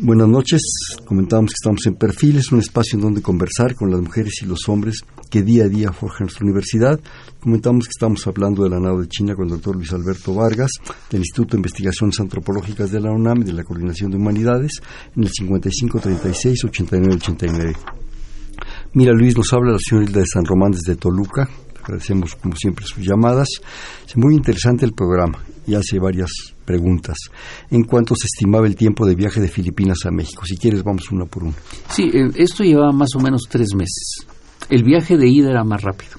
Buenas noches, comentamos que estamos en Perfiles, un espacio en donde conversar con las mujeres y los hombres que día a día forjan nuestra universidad. Comentamos que estamos hablando de la nave de China con el doctor Luis Alberto Vargas, del Instituto de Investigaciones Antropológicas de la UNAM y de la Coordinación de Humanidades, en el 5536-8989. Mira, Luis, nos habla la señora Hilda de San Román desde Toluca. Agradecemos, como siempre, sus llamadas. Es muy interesante el programa y hace varias preguntas. ¿En cuánto se estimaba el tiempo de viaje de Filipinas a México? Si quieres, vamos uno por uno. Sí, eh, esto llevaba más o menos tres meses. El viaje de ida era más rápido,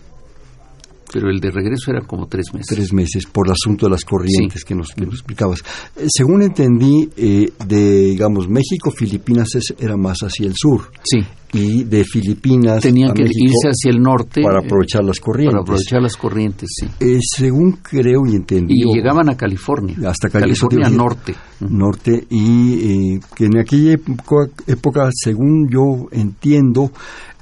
pero el de regreso era como tres meses. Tres meses, por el asunto de las corrientes que, nos, explicabas. Eh, según entendí, eh, de, digamos, México, Filipinas era más hacia el sur. Sí. y de Filipinas tenían a que México irse hacia el norte para eh, aprovechar las corrientes. para aprovechar las corrientes, sí. Eh, según creo y entendí, Y llegaban a California, hasta California iba a decir. norte. norte y eh, que en aquella época, época, según yo entiendo,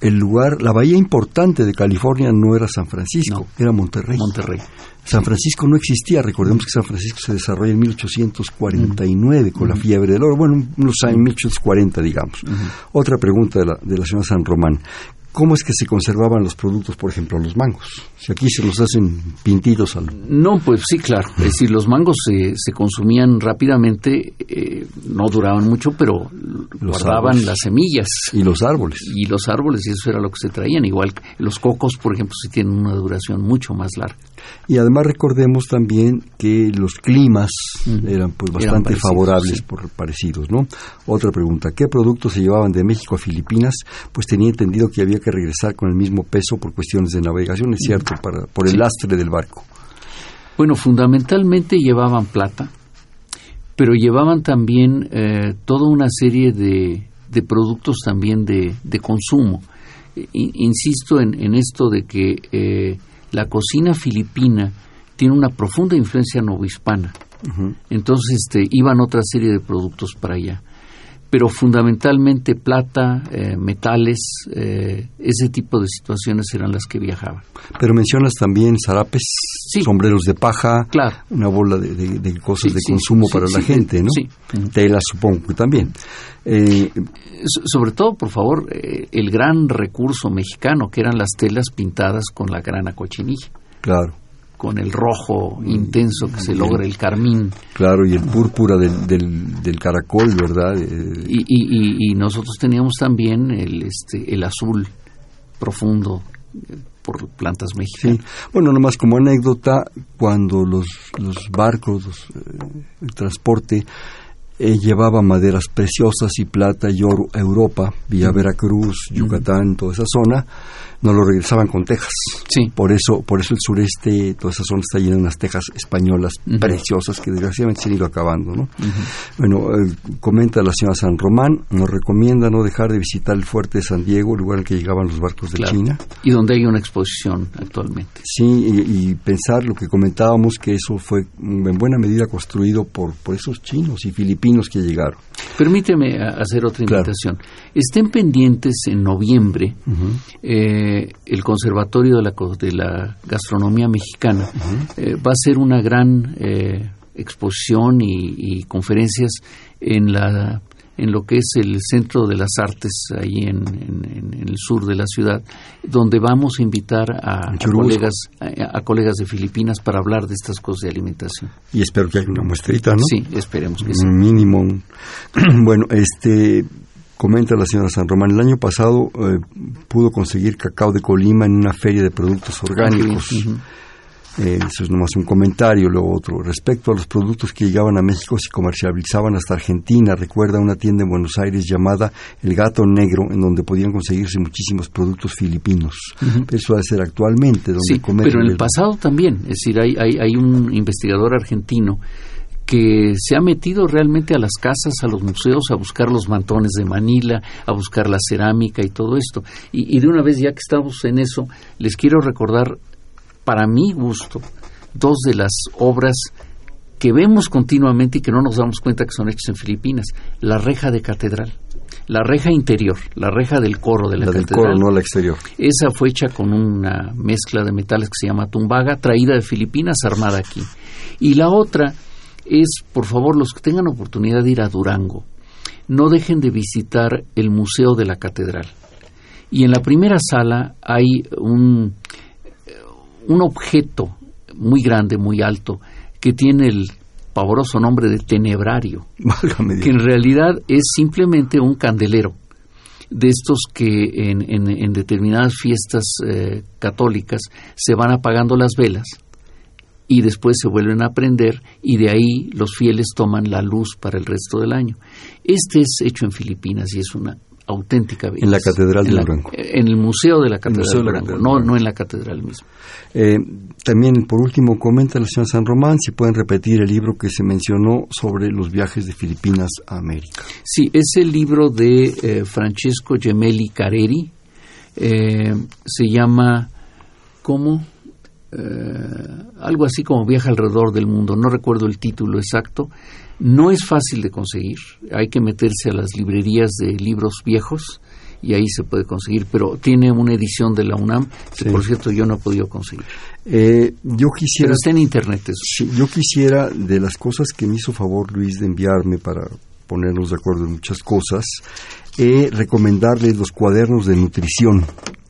el lugar, la bahía importante de California no era San Francisco, No. era Monterrey. Monterrey. San Francisco no existía, recordemos que San Francisco se desarrolla en 1849 con la fiebre del oro, bueno, unos años 1840 digamos. Otra pregunta de la, de la señora San Román. ¿Cómo es que se conservaban los productos, por ejemplo, los mangos? Si aquí se los hacen pintitos al... No, pues sí, claro. Es decir, los mangos se, se consumían rápidamente, eh, no duraban mucho, pero guardaban árboles. las semillas y los árboles. y los árboles, y eso era lo que se traían. Igual los cocos, por ejemplo, sí tienen una duración mucho más larga. Y además recordemos también que los climas eran pues Eran bastante parecidos, favorables sí. por parecidos, ¿no? Otra pregunta, ¿qué productos se llevaban de México a Filipinas? Pues tenía entendido que había que regresar con el mismo peso por cuestiones de navegación, es cierto, para, por el Sí. lastre del barco. Bueno, fundamentalmente llevaban plata, pero llevaban también eh, toda una serie de, de productos también de, de consumo. I- insisto en, en esto de que eh, la cocina filipina tiene una profunda influencia novohispana. Entonces este, iban otra serie de productos para allá. Pero fundamentalmente plata, eh, metales, eh, ese tipo de situaciones eran las que viajaban. Pero mencionas también zarapes, Sí. sombreros de paja, Claro. una bola de, de- de cosas Sí, de sí, consumo para la gente, ¿no? sí. Ujú. Tela, supongo que también. Eh, So- sobre todo, por favor, el gran recurso mexicano, que eran las telas pintadas con la grana cochinilla, claro. Con el rojo intenso que se logra, el carmín. Claro, y el púrpura del, del, del caracol, ¿verdad? Eh, Y, y- y- y nosotros teníamos también el, este, el azul profundo eh, por plantas Sí, mexicanas. bueno, nomás como anécdota, cuando los, los barcos, los, eh, el transporte, eh, llevaba maderas preciosas y plata y oro a Europa, vía Veracruz, Yucatán, toda esa zona, no lo regresaban con tejas. Sí. Por eso, por eso el sureste, toda esa zona está llena de unas tejas españolas preciosas que desgraciadamente se han ido acabando, ¿no? Bueno, eh, comenta la señora San Román, nos recomienda no dejar de visitar el fuerte de San Diego, lugar al que llegaban los barcos de Claro. China. Y donde hay una exposición actualmente. Sí, y, y pensar lo que comentábamos, que eso fue en buena medida construido por, por esos chinos y filipinos que llegaron. Permíteme a- hacer otra Claro. invitación. Estén pendientes en noviembre eh, el Conservatorio de la, de la Gastronomía Mexicana eh, va a ser una gran eh, exposición y, y conferencias en la en lo que es el Centro de las Artes ahí en, en- en- en el sur de la ciudad, donde vamos a invitar a, colegas a, a colegas de Filipinas para hablar de estas cosas de alimentación. Y espero que haya una muestrita, ¿no? Sí, esperemos que sí. Un mínimo. bueno, este comenta la señora San Román, el año pasado eh, pudo conseguir cacao de Colima en una feria de productos orgánicos. Eh, eso es nomás un comentario. Luego otro. Respecto a los productos que llegaban a México, se comercializaban hasta Argentina. Recuerda una tienda en Buenos Aires llamada El Gato Negro, en donde podían conseguirse muchísimos productos filipinos. Eso va a ser actualmente, donde Sí, pero en el pasado también. Es decir, hay, hay, hay un investigador argentino que se ha metido realmente a las casas, a los museos, a buscar los mantones de Manila, a buscar la cerámica y todo esto. Y, y de una vez, ya que estamos en eso, les quiero recordar, para mi gusto, dos de las obras que vemos continuamente y que no nos damos cuenta que son hechas en Filipinas. La reja de catedral. La reja interior, la reja del coro de la, la del coro, no la exterior. Esa fue hecha con una mezcla de metales que se llama tumbaga, traída de Filipinas, armada aquí. Y la otra es, por favor, los que tengan oportunidad de ir a Durango, no dejen de visitar el Museo de la Catedral. Y en la primera sala hay un, un objeto muy grande, muy alto, que tiene el pavoroso nombre de tenebrario Válgame Dios. que en realidad es simplemente un candelero de estos que en, en- en determinadas fiestas eh, católicas se van apagando las velas y después se vuelven a prender y de ahí los fieles toman la luz para el resto del año. Este es hecho en Filipinas y es una auténtica belleza. En la Catedral de Durango. En el Museo de la Catedral de Durango, no, no en la Catedral misma. Eh, también, por último, comenta la señora San Román si pueden repetir el libro que se mencionó sobre los viajes de Filipinas a América. Sí, es el libro de eh, Francesco Gemelli Careri. Eh, se llama, ¿cómo? Algo así como Viaja alrededor del mundo. No recuerdo el título exacto no es fácil de conseguir, hay que meterse a las librerías de libros viejos y ahí se puede conseguir, pero tiene una edición de la UNAM que por cierto yo no he podido conseguir. Eh, yo quisiera... Pero está en internet eso. Sí, yo quisiera, de las cosas que me hizo favor Luis de enviarme para ponernos de acuerdo en muchas cosas, eh, recomendarle los cuadernos de nutrición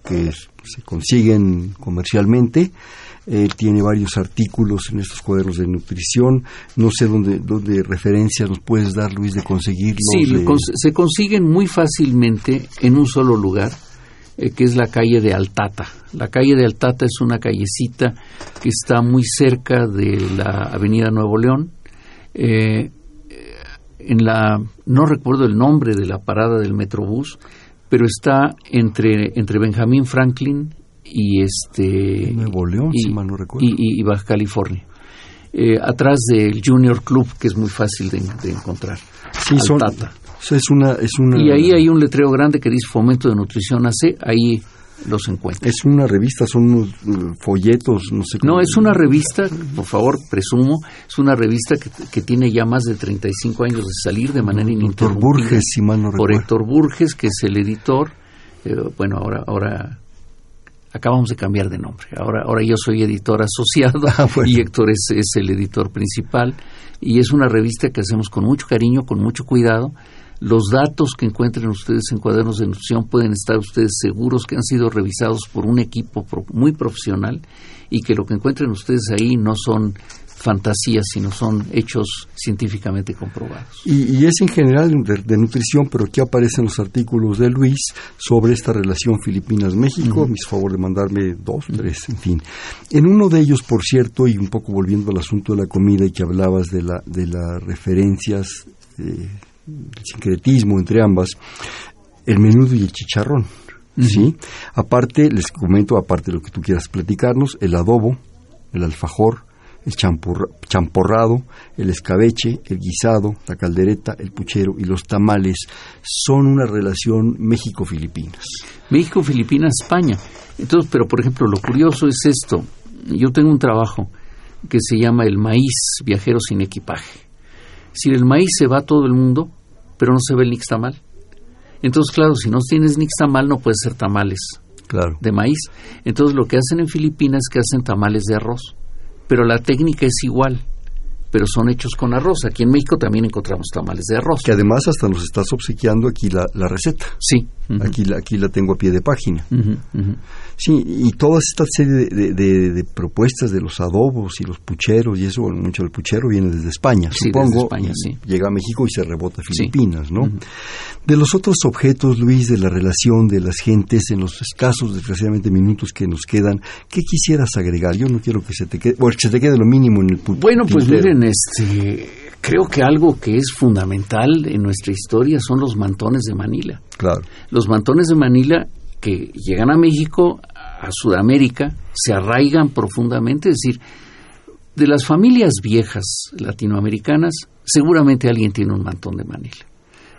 que se consiguen comercialmente eh, tiene varios artículos en estos cuadernos de nutrición. No sé dónde, dónde referencias nos puedes dar, Luis, de conseguirlos. Sí, se consiguen muy fácilmente en un solo lugar, eh, que es la calle de Altata. La calle de Altata es una callecita que está muy cerca de la Avenida Nuevo León. Eh, en la, no recuerdo el nombre de la parada del Metrobús, pero está entre, entre Benjamín Franklin y este Nuevo León, y, si mal no recuerdo. Y, Baja California. Eh, atrás del Junior Club, que es muy fácil de, encontrar. Sí, son, es una, es una... Y ahí hay un letrero grande que dice Fomento de Nutrición AC, ahí los encuentra. Es una revista, son unos uh, folletos, no sé cómo. No, es una revista, por favor, presumo, es una revista que, que tiene ya más de 35 años de salir de manera ininterrumpida. Burges, si mal no recuerdo. Por Héctor Burges, que es el editor. Eh, bueno, ahora, ahora acabamos de cambiar de nombre. Ahora, ahora yo soy editor asociado ah, y Héctor es, es, el editor principal. Y es una revista que hacemos con mucho cariño, con mucho cuidado. Los datos que encuentren ustedes en cuadernos de nutrición pueden estar ustedes seguros que han sido revisados por un equipo muy profesional y que lo que encuentren ustedes ahí no son fantasías, sino son hechos científicamente comprobados. Y, es en general de, nutrición, pero aquí aparecen los artículos de Luis sobre esta relación Filipinas-México. Mis favor de mandarme dos, tres, en fin. En uno de ellos, por cierto, y un poco volviendo al asunto de la comida y que hablabas de, la, de las referencias, eh, el sincretismo entre ambas, el menudo y el chicharrón. ¿sí? Aparte, les comento, aparte de lo que tú quieras platicarnos, el adobo, el alfajor, el champorrado, el escabeche, el guisado, la caldereta, el puchero y los tamales son una relación México-Filipinas. México-Filipinas-España. Entonces, pero por ejemplo, lo curioso es esto. Yo tengo un trabajo que se llama El maíz viajero sin equipaje. Si el maíz se va a todo el mundo, pero no se ve el nixtamal. Entonces, claro, si no tienes nixtamal no puedes hacer tamales claro. de maíz. Entonces, lo que hacen en Filipinas es que hacen tamales de arroz pero la técnica es igual pero son hechos con arroz. Aquí en México también encontramos tamales de arroz. Que además hasta nos estás obsequiando aquí la, la receta. Sí. aquí, la, aquí la tengo a pie de página. Sí, y toda esta serie de, propuestas de los adobos y los pucheros, y eso, mucho del puchero viene desde España, supongo. España, sí. Llega a México y se rebota a Filipinas, ¿no? De los otros objetos, Luis, de la relación de las gentes, en los escasos, desgraciadamente, minutos que nos quedan, ¿qué quisieras agregar? Yo no quiero que se te quede, bueno, se te quede lo mínimo en el Bueno, pues miren, este, creo que algo que es fundamental en nuestra historia son los mantones de Manila. Claro. Los mantones de Manila que llegan a México, a Sudamérica, se arraigan profundamente, es decir, de las familias viejas latinoamericanas, seguramente alguien tiene un mantón de Manila.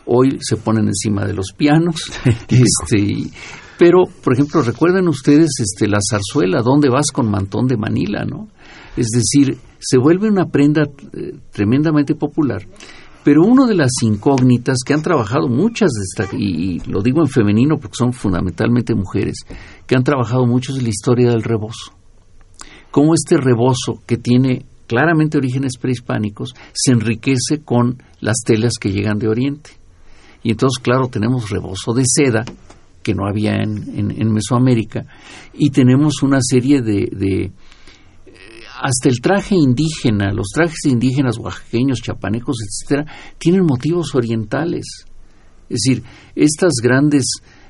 Hoy se ponen encima de los pianos, este, pero, por ejemplo, recuerden ustedes este, la zarzuela, ¿dónde vas con mantón de Manila? ¿no? Es decir, se vuelve una prenda eh, tremendamente popular. Pero una de las incógnitas que han trabajado muchas de estas, y, lo digo en femenino porque son fundamentalmente mujeres, que han trabajado mucho es la historia del rebozo. Cómo este rebozo, que tiene claramente orígenes prehispánicos, se enriquece con las telas que llegan de Oriente. Y entonces, claro, tenemos rebozo de seda, que no había en, Mesoamérica, y tenemos una serie de hasta el traje indígena, los trajes indígenas oaxaqueños, chapanecos, etcétera, tienen motivos orientales. Es decir, estas grandes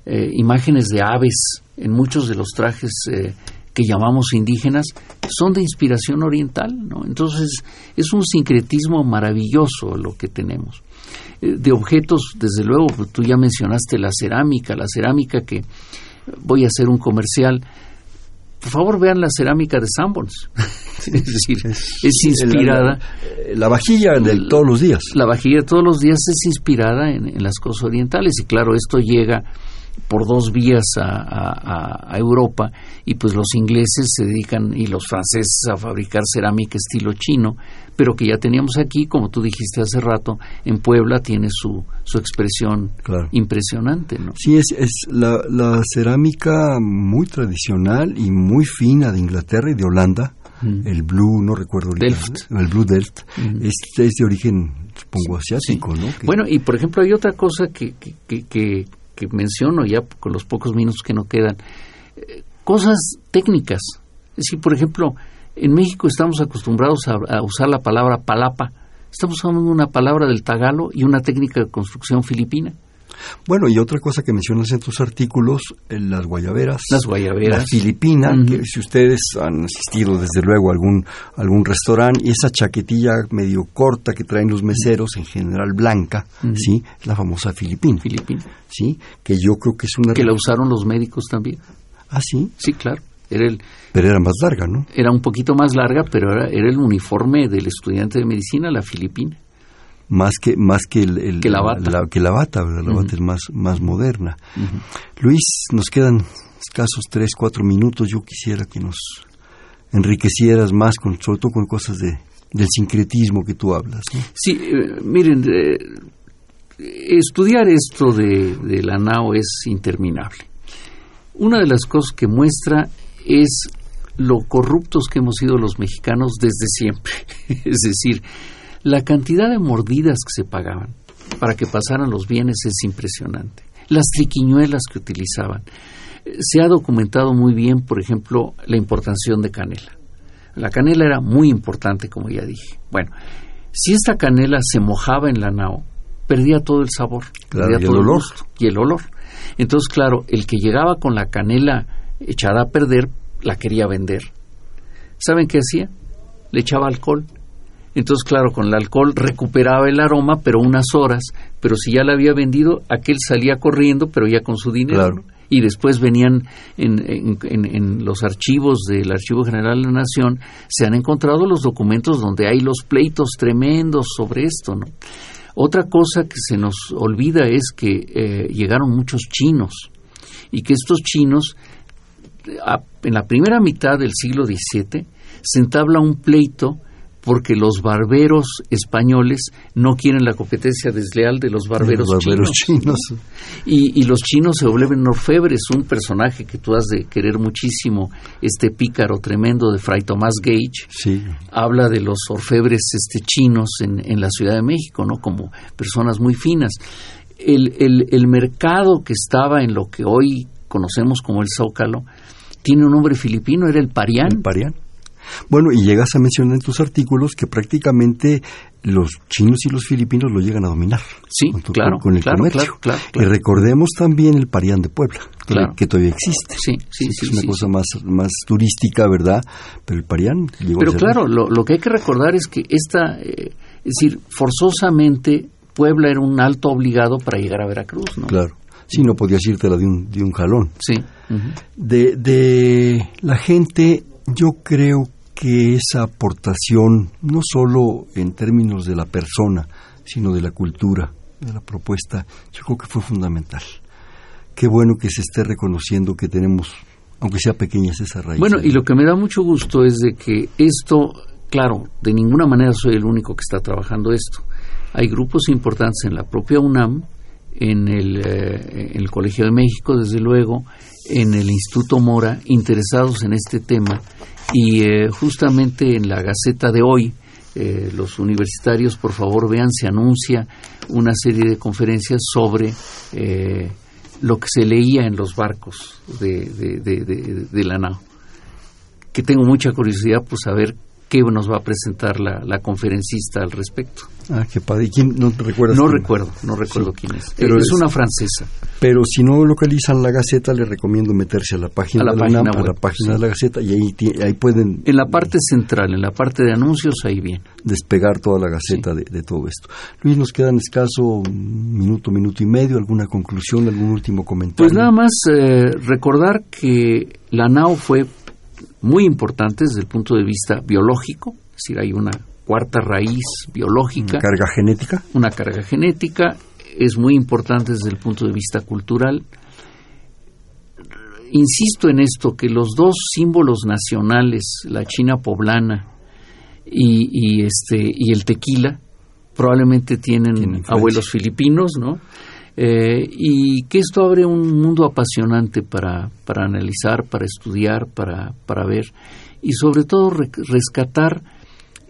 eh, imágenes de aves en muchos de los trajes eh, que llamamos indígenas son de inspiración oriental, ¿no? Entonces es un sincretismo maravilloso lo que tenemos. eh, de objetos, desde luego, pues, tú ya mencionaste la cerámica, la cerámica que voy a hacer un comercial. Por favor, vean la cerámica de Sanborns. es decir, es, inspirada. La, vajilla de todos los días. La vajilla de todos los días es inspirada en las cosas orientales. Y claro, esto llega por dos vías a, Europa y pues los ingleses se dedican y los franceses a fabricar cerámica estilo chino, pero que ya teníamos aquí, como tú dijiste hace rato, en Puebla tiene su, su expresión impresionante. ¿no? Sí, es, es la, la, cerámica muy tradicional y muy fina de Inglaterra y de Holanda. Mm. El blue, no recuerdo Delft. el blue Delft, mm. es, es, de origen, supongo, asiático, ¿no? Bueno, y por ejemplo hay otra cosa que, que, que que menciono ya con los pocos minutos que no quedan, eh, cosas técnicas. Es decir, por ejemplo, en México estamos acostumbrados a, usar la palabra palapa. Estamos usando una palabra del tagalo y una técnica de construcción filipina. Bueno, y otra cosa que mencionas en tus artículos, eh, las guayaberas. Las guayaberas. La filipina, que si ustedes han asistido desde luego a algún, algún restaurante, y esa chaquetilla medio corta que traen los meseros, en general blanca, ¿sí? La famosa filipina. Filipina. ¿Sí? Que yo creo que es una... Que la usaron los médicos también. ¿Ah, sí? Sí, claro. Era el, pero era más larga, ¿no? Era un poquito más larga, pero era, era el uniforme del estudiante de medicina, la filipina más que más que el, que la bata, la, que la bata, la bata es más más moderna. Luis, nos quedan escasos tres cuatro minutos. Yo quisiera que nos enriquecieras más, con, sobre todo con cosas de del sincretismo que tú hablas. Sí, eh, miren, eh, estudiar esto de, de la NAO es interminable. Una de las cosas que muestra es lo corruptos que hemos sido los mexicanos desde siempre. es decir, la cantidad de mordidas que se pagaban para que pasaran los bienes es impresionante. Las triquiñuelas que utilizaban. Se ha documentado muy bien, por ejemplo, la importación de canela. La canela era muy importante, como ya dije. Bueno, si esta canela se mojaba en la nao, perdía todo el sabor, perdía todo el olor. y el olor. Entonces, claro, el que llegaba con la canela echada a perder, la quería vender. ¿Saben qué hacía? Le echaba alcohol entonces, claro, con el alcohol recuperaba el aroma, pero unas horas, pero si ya la había vendido, aquel salía corriendo, pero ya con su dinero. Y después venían en, en, los archivos del Archivo General de la Nación, se han encontrado los documentos donde hay los pleitos tremendos sobre esto, ¿no? Otra cosa que se nos olvida es que eh, llegaron muchos chinos y que estos chinos, en la primera mitad del siglo XVII, se entabla un pleito porque los barberos españoles no quieren la competencia desleal de los barberos, chinos. Y, los chinos se vuelven orfebres, un personaje que tú has de querer muchísimo, este pícaro tremendo de Fray Tomás Gage, sí. habla de los orfebres este, chinos en, en la Ciudad de México, ¿no? Como personas muy finas. El, el, el mercado que estaba en lo que hoy conocemos como el Zócalo, tiene un nombre filipino, era el Parián. El Parián. Bueno, y llegas a mencionar en tus artículos que prácticamente los chinos y los filipinos lo llegan a dominar. Sí, claro. Con el comercio. Y recordemos también el Parián de Puebla, que, todavía existe. Sí, sí, sí. es una cosa más, más turística, ¿verdad? Pero el Parián llegó Pero claro, lo, que hay que recordar es que esta, eh, es decir, forzosamente Puebla era un alto obligado para llegar a Veracruz, ¿no? Claro. Sí, no podías irte de un, de un jalón. Sí. De, de la gente yo creo que esa aportación, no solo en términos de la persona, sino de la cultura, de la propuesta, yo creo que fue fundamental. Qué bueno que se esté reconociendo que tenemos, aunque sea pequeñas, esa raíz. Bueno, y lo que me da mucho gusto es de que esto, claro, de ninguna manera soy el único que está trabajando esto. Hay grupos importantes en la propia UNAM, en el, eh, en el Colegio de México, desde luego, en el Instituto Mora interesados en este tema y eh, justamente en la Gaceta de hoy, eh, los universitarios, por favor, vean, se anuncia una serie de conferencias sobre eh, lo que se leía en los barcos de, de, de, la NAO. Que tengo mucha curiosidad por saber qué nos va a presentar la, conferencista al respecto. Ah, qué padre. ¿Y quién no recuerdas? No recuerdo, no recuerdo quién es. Pero es, una francesa. Pero si no localizan la Gaceta, les recomiendo meterse a la página de la, página a la página de la Gaceta y ahí, ahí pueden... En la parte central, en la parte de anuncios, ahí bien. Despegar toda la Gaceta de, todo esto. Luis, nos quedan escaso un minuto, minuto y medio. ¿Alguna conclusión, algún último comentario? Pues nada más eh, recordar que la NAO fue muy importante desde el punto de vista biológico, es decir, hay una cuarta raíz biológica. ¿Una carga genética? Una carga genética, es muy importante desde el punto de vista cultural. Insisto en esto, que los dos símbolos nacionales, la China poblana y, este, y el tequila, probablemente tienen abuelos filipinos, ¿no? Eh, y que esto abre un mundo apasionante para, para analizar, para estudiar, para, para ver y sobre todo rescatar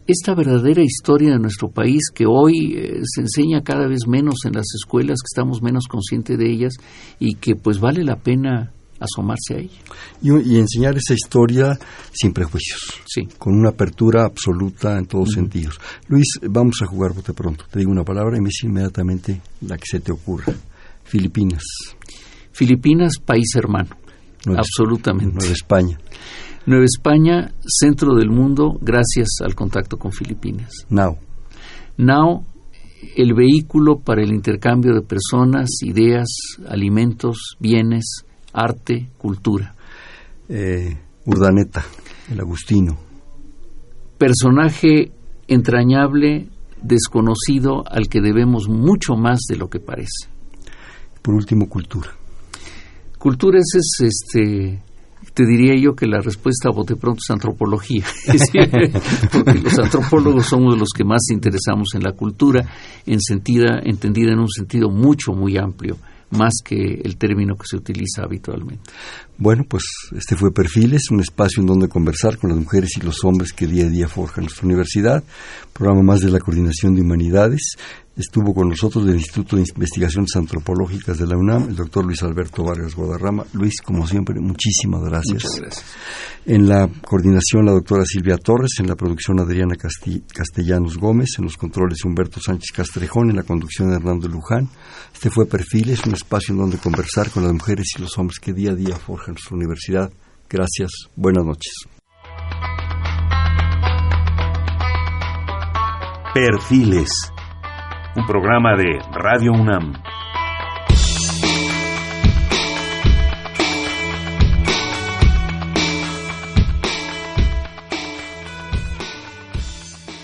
esta verdadera historia de nuestro país que hoy eh, se enseña cada vez menos en las escuelas, que estamos menos conscientes de ellas y que pues vale la pena asomarse a ella. Y, enseñar esa historia sin prejuicios, sí. con una apertura absoluta en todos sentidos. Luis, vamos a jugar bote pronto. Te digo una palabra y me dice inmediatamente la que se te ocurra. Filipinas. Filipinas, país hermano. Absolutamente. Nueva España. Nueva España, centro del mundo, gracias al contacto con Filipinas. Now. Now, el vehículo para el intercambio de personas, ideas, alimentos, bienes, arte, cultura. Eh, Urdaneta, el Agustino. Personaje entrañable, desconocido, al que debemos mucho más de lo que parece. Por último, cultura. Cultura es, este, te diría yo que la respuesta a bote pronto es antropología. Porque los antropólogos somos los que más interesamos en la cultura, en sentida, entendida en un sentido mucho, muy amplio más que el término que se utiliza habitualmente. Bueno, pues este fue Perfiles, un espacio en donde conversar con las mujeres y los hombres que día a día forjan nuestra universidad, programa más de la Coordinación de Humanidades. Estuvo con nosotros del Instituto de Investigaciones Antropológicas de la UNAM, el doctor Luis Alberto Vargas Guadarrama. Luis, como siempre, muchísimas gracias. Muchas gracias. En la coordinación, la doctora Silvia Torres, en la producción, Adriana Castellanos Gómez, en los controles, Humberto Sánchez Castrejón, en la conducción, Hernando Luján. Este fue Perfiles, un espacio en donde conversar con las mujeres y los hombres que día a día forjan nuestra universidad. Gracias. Buenas noches. Perfiles un programa de Radio UNAM.